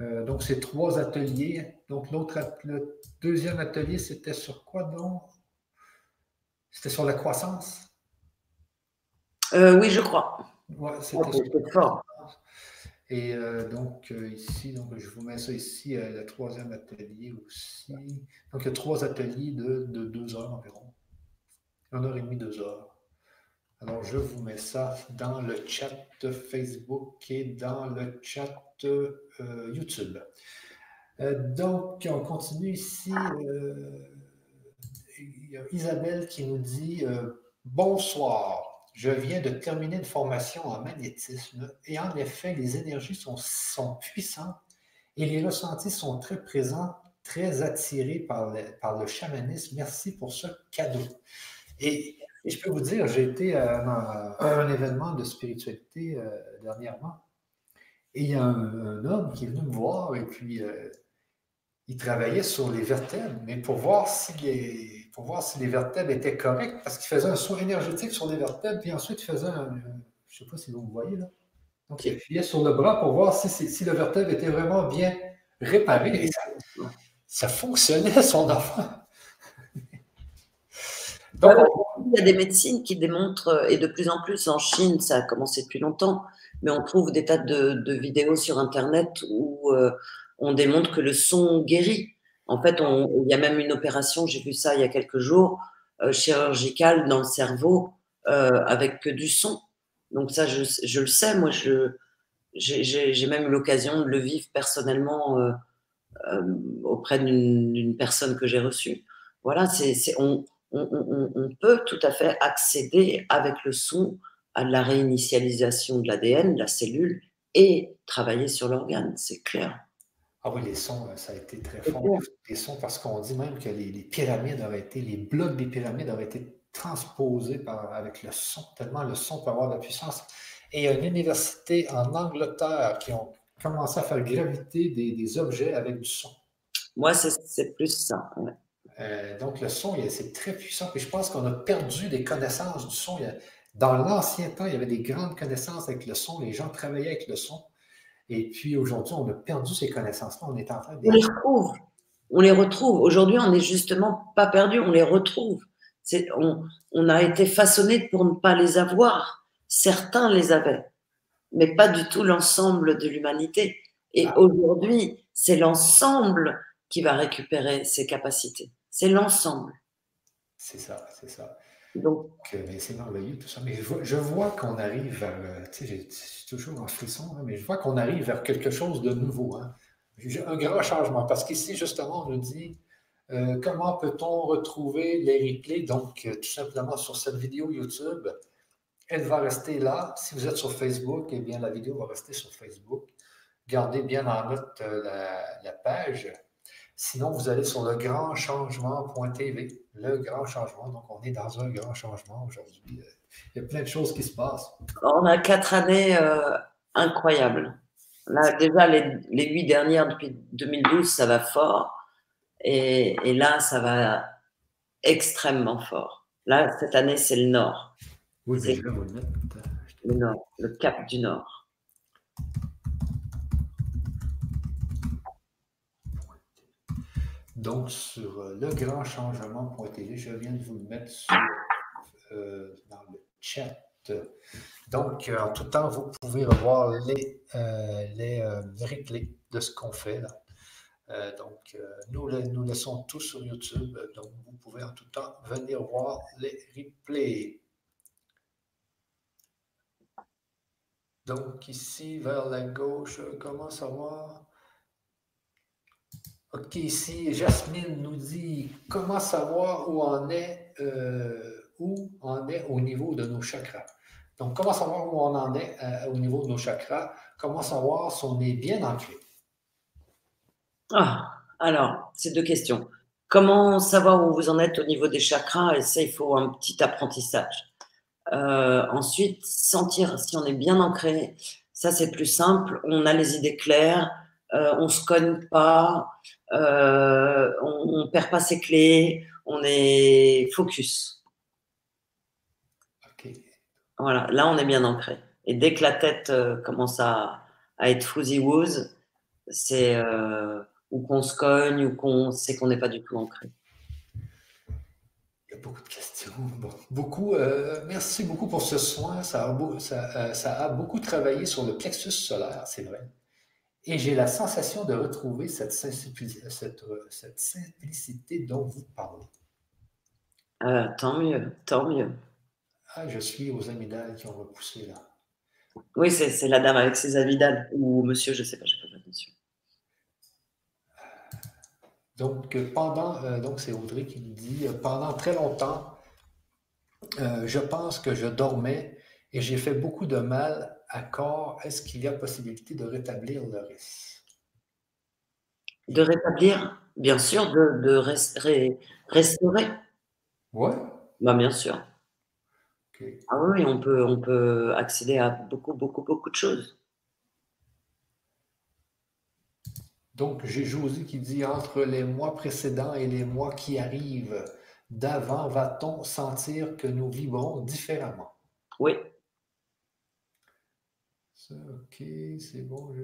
Euh, donc, c'est trois ateliers. Donc, l'autre, le deuxième atelier, c'était sur quoi donc? C'était sur la croissance? Euh, oui, je crois. C'était sur fort. Et euh, donc, ici, donc, je vous mets ça ici, le troisième atelier aussi. Donc, il y a trois ateliers de, de deux heures environ. Une heure et demie, deux heures. Alors, je vous mets ça dans le chat Facebook et dans le chat euh, YouTube. Euh, donc, on continue ici. Euh, il y a Isabelle qui nous dit Bonsoir, je viens de terminer une formation en magnétisme et en effet, les énergies sont, sont puissantes et les ressentis sont très présents, très attirés par le, par le chamanisme. Merci pour ce cadeau. Et, je peux vous dire, j'ai été à un, événement de spiritualité dernièrement et il y a un, homme qui est venu me voir et puis euh, il travaillait sur les vertèbres, mais pour voir si les, pour voir si les vertèbres étaient correctes, parce qu'il faisait un soin énergétique sur les vertèbres, puis ensuite il faisait un. Je ne sais pas si vous me voyez là. Donc, il appuyait sur le bras pour voir si, si, le vertèbre était vraiment bien réparé. ça, fonctionnait, son enfant. Donc, il y a des médecines qui démontrent, et de plus en plus en Chine, ça a commencé depuis longtemps, mais on trouve des tas de, vidéos sur Internet où euh, on démontre que le son guérit. En fait, il y a même une opération, j'ai vu ça il y a quelques jours, euh, chirurgicale dans le cerveau euh, avec que du son. Donc ça, je, je le sais, moi, je, j'ai même eu l'occasion de le vivre personnellement auprès d'une personne que j'ai reçue. Voilà, c'est on, on, peut tout à fait accéder avec le son à la réinitialisation de l'ADN, de la cellule, et travailler sur l'organe, c'est clair. Ah oui, les sons, ça a été très fort. Les sons, parce qu'on dit même que les, pyramides auraient été, les blocs des pyramides auraient été transposés par, avec le son, tellement le son peut avoir de la puissance. Et il y a une université en Angleterre qui ont commencé à faire graviter des, objets avec du son. Moi, c'est plus ça. Euh, donc, le son, c'est très puissant. Puis je pense qu'on a perdu des connaissances du son. dans l'ancien temps, il y avait des grandes connaissances avec le son. Les gens travaillaient avec le son. Et puis aujourd'hui, on a perdu ces connaissances-là. On est en train de... On les retrouve. On les retrouve. Aujourd'hui, on n'est justement pas perdu. On les retrouve. On, on, a été façonné pour ne pas les avoir. Certains les avaient, mais pas du tout l'ensemble de l'humanité. Et ah. aujourd'hui, c'est l'ensemble qui va récupérer ses capacités. C'est l'ensemble. C'est ça, c'est ça. Donc, euh, c'est merveilleux tout ça. Mais je vois, qu'on arrive vers, euh, tu sais, je suis toujours en frisson, hein, mais je vois qu'on arrive vers quelque chose de nouveau. Hein. Un grand changement. Parce qu'ici, justement, on nous dit euh, comment peut-on retrouver les replays? Donc, tout simplement sur cette vidéo YouTube, elle va rester là. Si vous êtes sur Facebook, eh bien, la vidéo va rester sur Facebook. Gardez bien en note la page. Sinon, vous allez sur le grand changement.tv, le grand changement. Donc, on est dans un grand changement aujourd'hui. Il y a plein de choses qui se passent. On a quatre années euh, incroyables. Là, déjà, les, huit dernières depuis 2012, ça va fort. Et, là, ça va extrêmement fort. Là, cette année, c'est le Nord. Oui, c'est le Nord, le Cap du Nord. Donc, sur euh, legrandchangement.tv, je viens de vous le mettre euh, dans le chat. Donc, euh, en tout temps, vous pouvez revoir les, les, replays de ce qu'on fait là. donc, nous, nous laissons tout sur YouTube. Donc, vous pouvez en tout temps venir voir les replays. Donc, ici, vers la gauche, comment va? OK, ici, Jasmine nous dit comment savoir où on est, euh, où on est au niveau de nos chakras. Donc, comment savoir où on en est euh, au niveau de nos chakras? Comment savoir si on est bien ancré? Ah, alors, c'est deux questions. Comment savoir où vous en êtes au niveau des chakras? Et ça, il faut un petit apprentissage. Euh, ensuite, sentir si on est bien ancré. Ça, c'est plus simple. On a les idées claires euh, on se cogne pas, euh, on, ne perd pas ses clés, on est focus. Voilà, là on est bien ancré. Et dès que la tête euh, commence à, être fuzzy wooz, c'est ou qu'on se cogne ou qu'on sait qu'on n'est pas du tout ancré. Il y a beaucoup de questions. beaucoup, merci beaucoup pour ce soin. ça a beaucoup travaillé sur le plexus solaire, c'est vrai. Et j'ai la sensation de retrouver cette, cette, simplicité dont vous parlez. Euh, tant mieux, tant mieux. Ah, je suis aux amygdales qui ont repoussé là. Oui, c'est la dame avec ses amygdales, ou monsieur, je ne sais pas, je n'ai pas attention. Donc, pendant, euh, donc c'est Audrey qui nous dit, euh, pendant très longtemps, je pense que je dormais et j'ai fait beaucoup de mal accord, est-ce qu'il y a possibilité de rétablir le risque? De rétablir, bien sûr, de, restaurer. Oui. Bah, bien sûr. Ah oui, on peut, on peut accéder à beaucoup, beaucoup, beaucoup de choses. Donc, j'ai Josie qui dit entre les mois précédents et les mois qui arrivent, d'avant, va-t-on sentir que nous vibrons différemment? Oui. Ok, c'est bon. Je...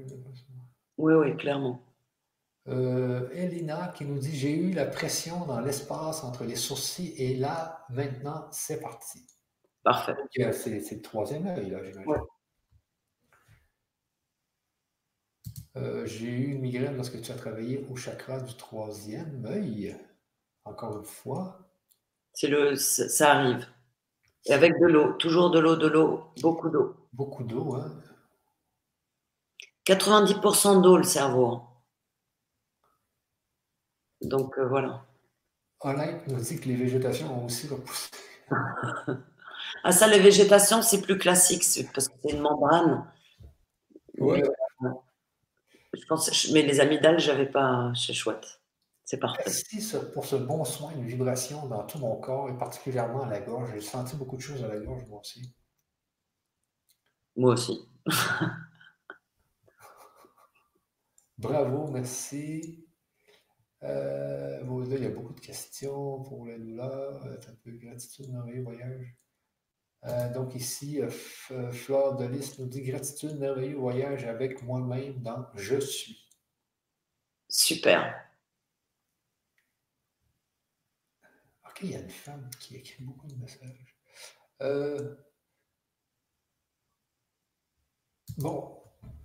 Oui, oui, clairement. Euh, Elina qui nous dit J'ai eu la pression dans l'espace entre les sourcils et là, maintenant, c'est parti. Parfait. C'est le troisième œil, là, j'imagine. Euh, j'ai eu une migraine lorsque tu as travaillé au chakra du troisième œil. Encore une fois. C'est le, ça arrive. Et avec de l'eau, toujours de l'eau, de l'eau, beaucoup d'eau. Beaucoup d'eau, hein. 90% d'eau, le cerveau. Donc euh, voilà. Olain nous dit que les végétations ont aussi repoussé. ah ça, les végétations, c'est plus classique, parce que c'est une membrane. Je pense, mais les amygdales, j'avais pas chez Chouette. C'est parfait. Merci pour ce bon soin, une vibration dans tout mon corps et particulièrement à la gorge. J'ai senti beaucoup de choses à la gorge, moi aussi. Moi aussi. Bravo, merci. Euh, là, il y a beaucoup de questions pour la douleur. Euh, un peu gratitude, merveilleux voyage. Euh, donc ici, euh, Flore de Lys nous dit gratitude, merveilleux voyage avec moi-même dans Je suis. Super. Ok, il y a une femme qui écrit beaucoup de messages. bon,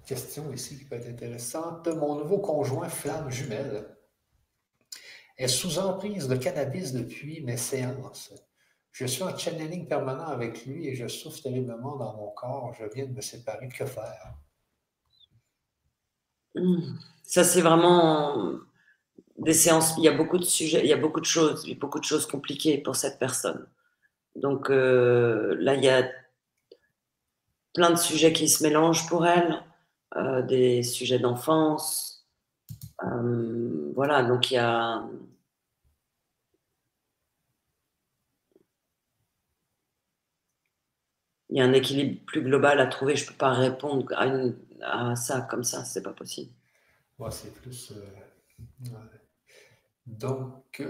question ici qui peut être intéressante. Mon nouveau conjoint flamme jumelle est sous emprise de cannabis depuis mes séances. Je suis en channeling permanent avec lui et je souffre terriblement dans mon corps. Je viens de me séparer. Que faire? Hmm. Ça, c'est vraiment des séances. Il y a beaucoup de sujets, il y a beaucoup de choses, beaucoup de choses compliquées pour cette personne. Donc euh, là, il y a plein de sujets qui se mélangent pour elle, euh, des sujets d'enfance. Euh, voilà, donc il y a il y a un équilibre plus global à trouver. Je ne peux pas répondre à, ça comme ça, c'est pas possible. Moi, c'est plus. Euh, donc,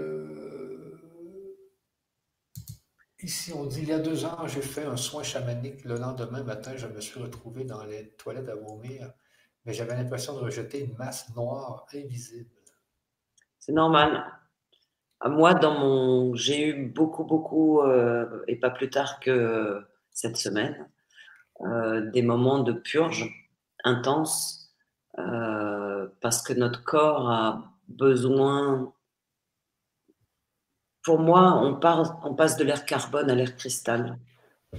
ici, on dit il y a deux ans, j'ai fait un soin chamanique. Le lendemain matin, je me suis retrouvé dans les toilettes à vomir, mais j'avais l'impression de rejeter une masse noire invisible. C'est normal. Moi, dans mon, j'ai eu beaucoup, beaucoup, euh, et pas plus tard que cette semaine, euh, des moments de purge intense, euh, parce que notre corps a besoin. Pour moi, on, on passe de l'air carbone à l'air cristal.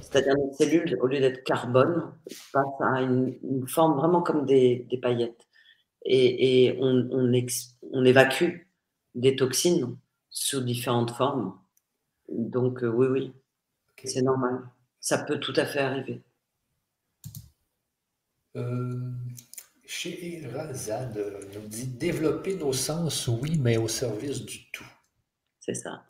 C'est-à-dire nos cellules, au lieu d'être carbone, passent à une, forme vraiment comme des, paillettes. Et, on, on, évacue des toxines sous différentes formes. Donc euh, oui, oui, c'est normal ça peut tout à fait arriver. Euh, chez Razad nous dit développer nos sens, oui, mais au service du tout. C'est ça.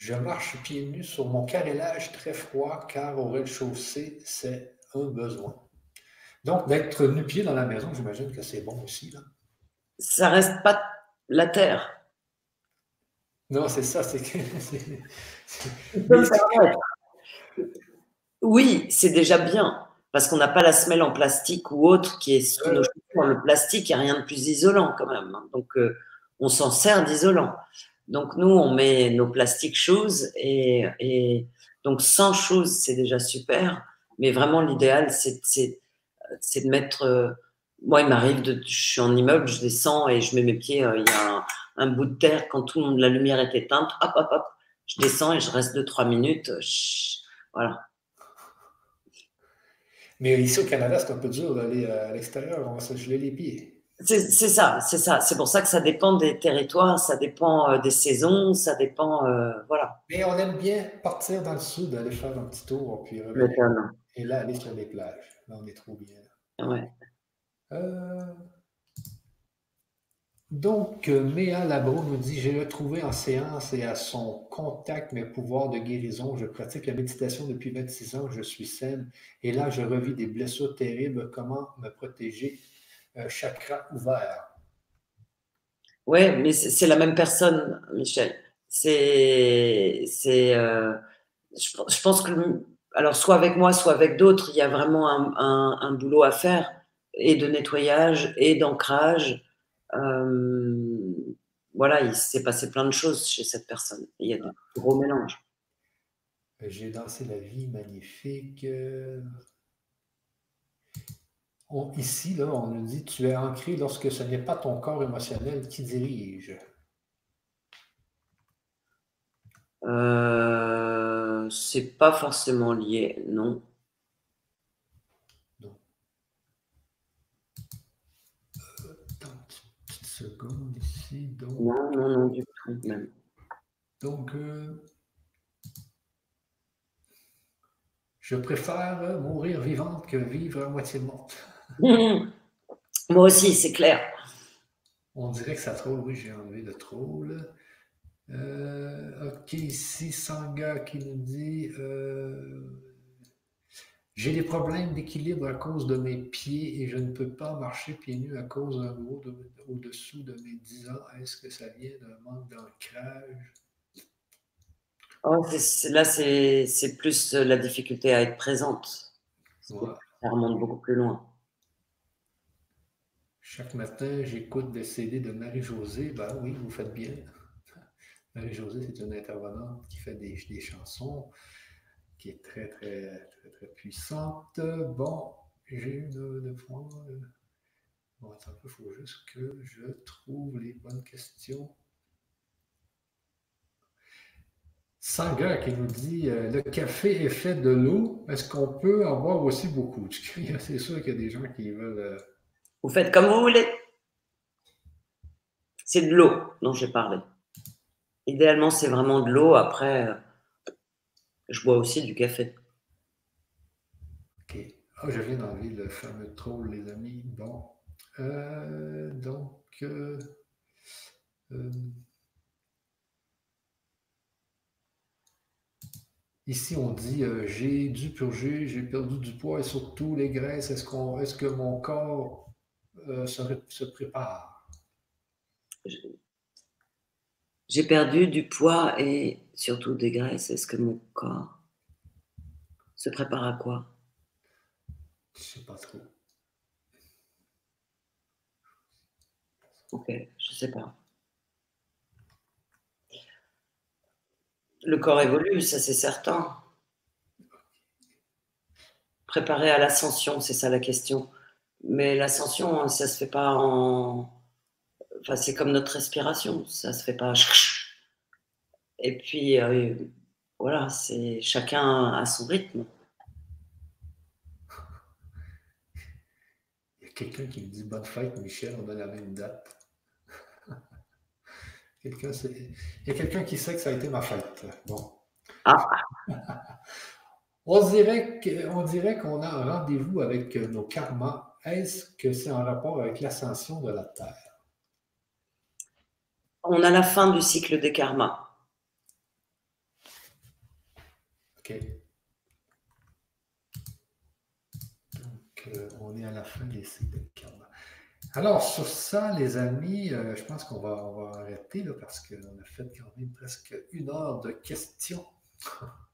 Je marche pieds nus sur mon carrelage très froid car au rez-de-chaussée, c'est un besoin. Donc, d'être nu-pied dans la maison, j'imagine que c'est bon aussi. Là. Ça reste pas la terre. Non, c'est ça, c'est oui, c'est déjà bien, parce qu'on n'a pas la semelle en plastique ou autre qui est sous nos chaussures. Le plastique, il n'y a rien de plus isolant quand même. Hein. Donc, euh, on s'en sert d'isolant. Donc, nous, on met nos plastic shoes et, donc sans shoes, c'est déjà super. Mais vraiment, l'idéal, c'est de mettre. Euh, moi, il m'arrive de. Je suis en immeuble, je descends et je mets mes pieds. Euh, il y a un, bout de terre quand tout le monde, la lumière est éteinte, hop, hop, hop, je descends et je reste 2-3 minutes. voilà. Mais ici au Canada, c'est un peu dur d'aller à l'extérieur, on va se geler les pieds. C'est ça, c'est ça. C'est pour ça que ça dépend des territoires, ça dépend euh, des saisons, ça dépend. Euh, voilà. Mais on aime bien partir dans le sud, aller faire un petit tour, puis revenir. Et là, aller sur les plages. Là, on est trop bien. Ouais. Euh, donc, Méa Labro nous dit J'ai retrouvé en séance et à son contact mes pouvoirs de guérison. Je pratique la méditation depuis 26 ans. Je suis saine. Et là, je revis des blessures terribles. Comment me protéger Chakra ouvert. Oui, mais c'est la même personne, Michel. C'est. Euh, je, pense que, alors soit avec moi, soit avec d'autres, il y a vraiment un, boulot à faire, et de nettoyage, et d'ancrage. Euh, voilà, il s'est passé plein de choses chez cette personne. Il y a de gros mélanges. J'ai dansé la vie magnifique. Ici, là, on nous dit tu es ancré lorsque ce n'est pas ton corps émotionnel qui dirige. Euh, c'est pas forcément lié, non. Non. Euh, une petite seconde ici. Donc... Non, non, non, du tout, même. Donc, euh, je préfère mourir vivante que vivre à moitié morte. Moi aussi, c'est clair. On dirait que ça troll, oui, j'ai enlevé le troll. Euh, ok, ici, Sanga qui nous dit euh, J'ai des problèmes d'équilibre à cause de mes pieds et je ne peux pas marcher pieds nus à cause d'un gros au-dessous de mes 10 ans. Est-ce que ça vient d'un manque d'ancrage? Oh, Là, c'est plus la difficulté à être présente. Ça remonte beaucoup plus loin. Chaque matin, j'écoute des CD de Marie-Josée. Ben oui, vous faites bien. Marie-Josée, c'est une intervenante qui fait des, chansons, qui est très, très, très, très puissante. Bon, j'ai eu de points. Bon, attends il faut juste que je trouve les bonnes questions. Sanga qui nous dit euh, le café est fait de l'eau. Est-ce qu'on peut en boire aussi beaucoup? C'est sûr qu'il y a des gens qui veulent. Vous faites comme vous voulez. C'est de l'eau dont j'ai parlé. Idéalement, c'est vraiment de l'eau. Après, euh, je bois aussi du café. Ok. Oh, je viens d'enlever le fameux troll, les amis. Bon. Euh, donc. Euh, ici, on dit j'ai dû purger, j'ai perdu du poids et surtout les graisses. Est-ce qu'on, est-ce que mon corps se, se prépare? J'ai perdu du poids et surtout des graisses. Est-ce que mon corps se prépare à quoi? Je sais pas trop. Ok, je sais pas. Le corps évolue, ça c'est certain. Préparer à l'ascension, c'est ça la question. Mais l'ascension, ça se fait pas en Enfin, c'est comme notre respiration, ça se fait pas. Et puis, euh, voilà, c'est chacun à son rythme. Il y a quelqu'un qui me dit bonne fête, Michel, on a la même date. Il y a quelqu'un qui sait que ça a été ma fête. Bon. Ah. on dirait qu'on a un rendez-vous avec nos karmas. Est-ce que c'est en rapport avec l'ascension de la Terre? on a la fin du cycle des karmas. Ok. Donc, euh, on est à la fin des cycles des karmas. Alors, sur ça, les amis, euh, je pense qu'on va, arrêter là, parce qu'on a fait quand même presque une heure de questions.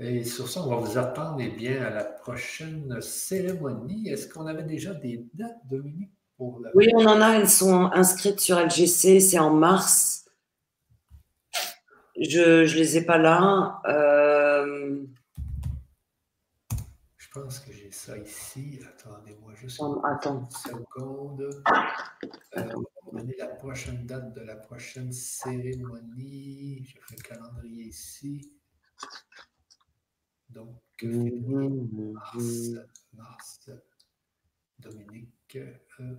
Et sur ça, on va vous attendre eh bien, à la prochaine cérémonie. Est-ce qu'on avait déjà des dates, Dominique? Oui, on en a, elles sont inscrites sur LGC, c'est en mars. Je ne les ai pas là. Euh, je pense que j'ai ça ici. Attendez-moi juste Attends. une seconde. Euh, on va donner la prochaine date de la prochaine cérémonie. Je fais le calendrier ici. Donc, mhm, mars, mhm. mars, Dominique. Euh,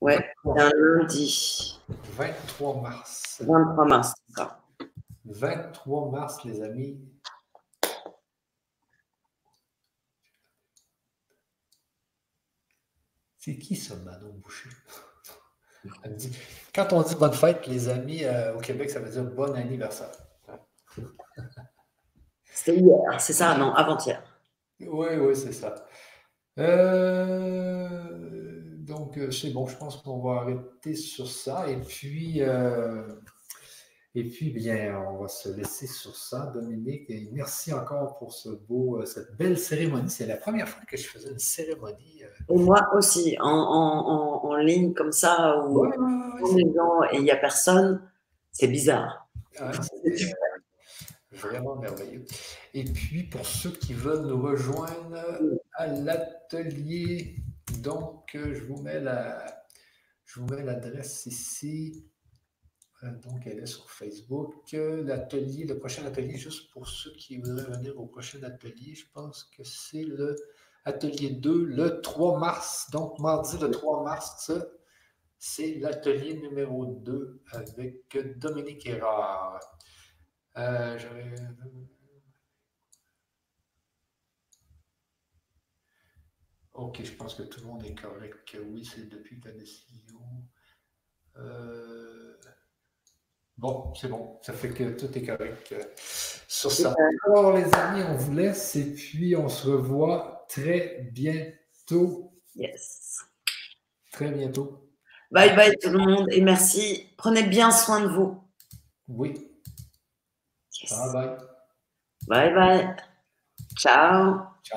ouais, c'est un lundi. 23 mars. 23 mars, c'est ça. 23 mars, les amis. C'est qui ça, Manon Boucher? Quand on dit bonne fête, les amis, euh, au Québec, ça veut dire bon anniversaire. C'était hier, c'est ça, non, avant-hier. Oui, oui, c'est ça. Euh, donc, euh, c'est bon, je pense qu'on va arrêter sur ça. Et puis, euh, Et puis, bien, on va se laisser sur ça, Dominique. Et merci encore pour ce beau, cette belle cérémonie. C'est la première fois que je faisais une cérémonie. Euh, et moi aussi, en, en, en, ligne comme ça, où ouais, et il n'y a personne, c'est bizarre. Vraiment merveilleux. Et puis, pour ceux qui veulent nous rejoindre à l'atelier, donc, euh, je vous mets la, je vous mets l'adresse ici. Euh, donc, elle est sur Facebook. L'atelier, le prochain atelier, juste pour ceux qui voudraient venir au prochain atelier, je pense que c'est le atelier 2, le 3 mars. Donc, mardi, le 3 mars, c'est l'atelier numéro 2 avec Dominique Erard. Euh, ok, je pense que tout le monde est correct. Oui, c'est depuis ta décision. Euh, Bon, c'est bon. Ça fait que tout est correct euh, sur ça. Alors, les amis, on vous laisse et puis on se revoit très bientôt. Yes. Très bientôt. Bye bye tout le monde et merci. Prenez bien soin de vous. Oui. Bye bye. Bye bye. Ciao.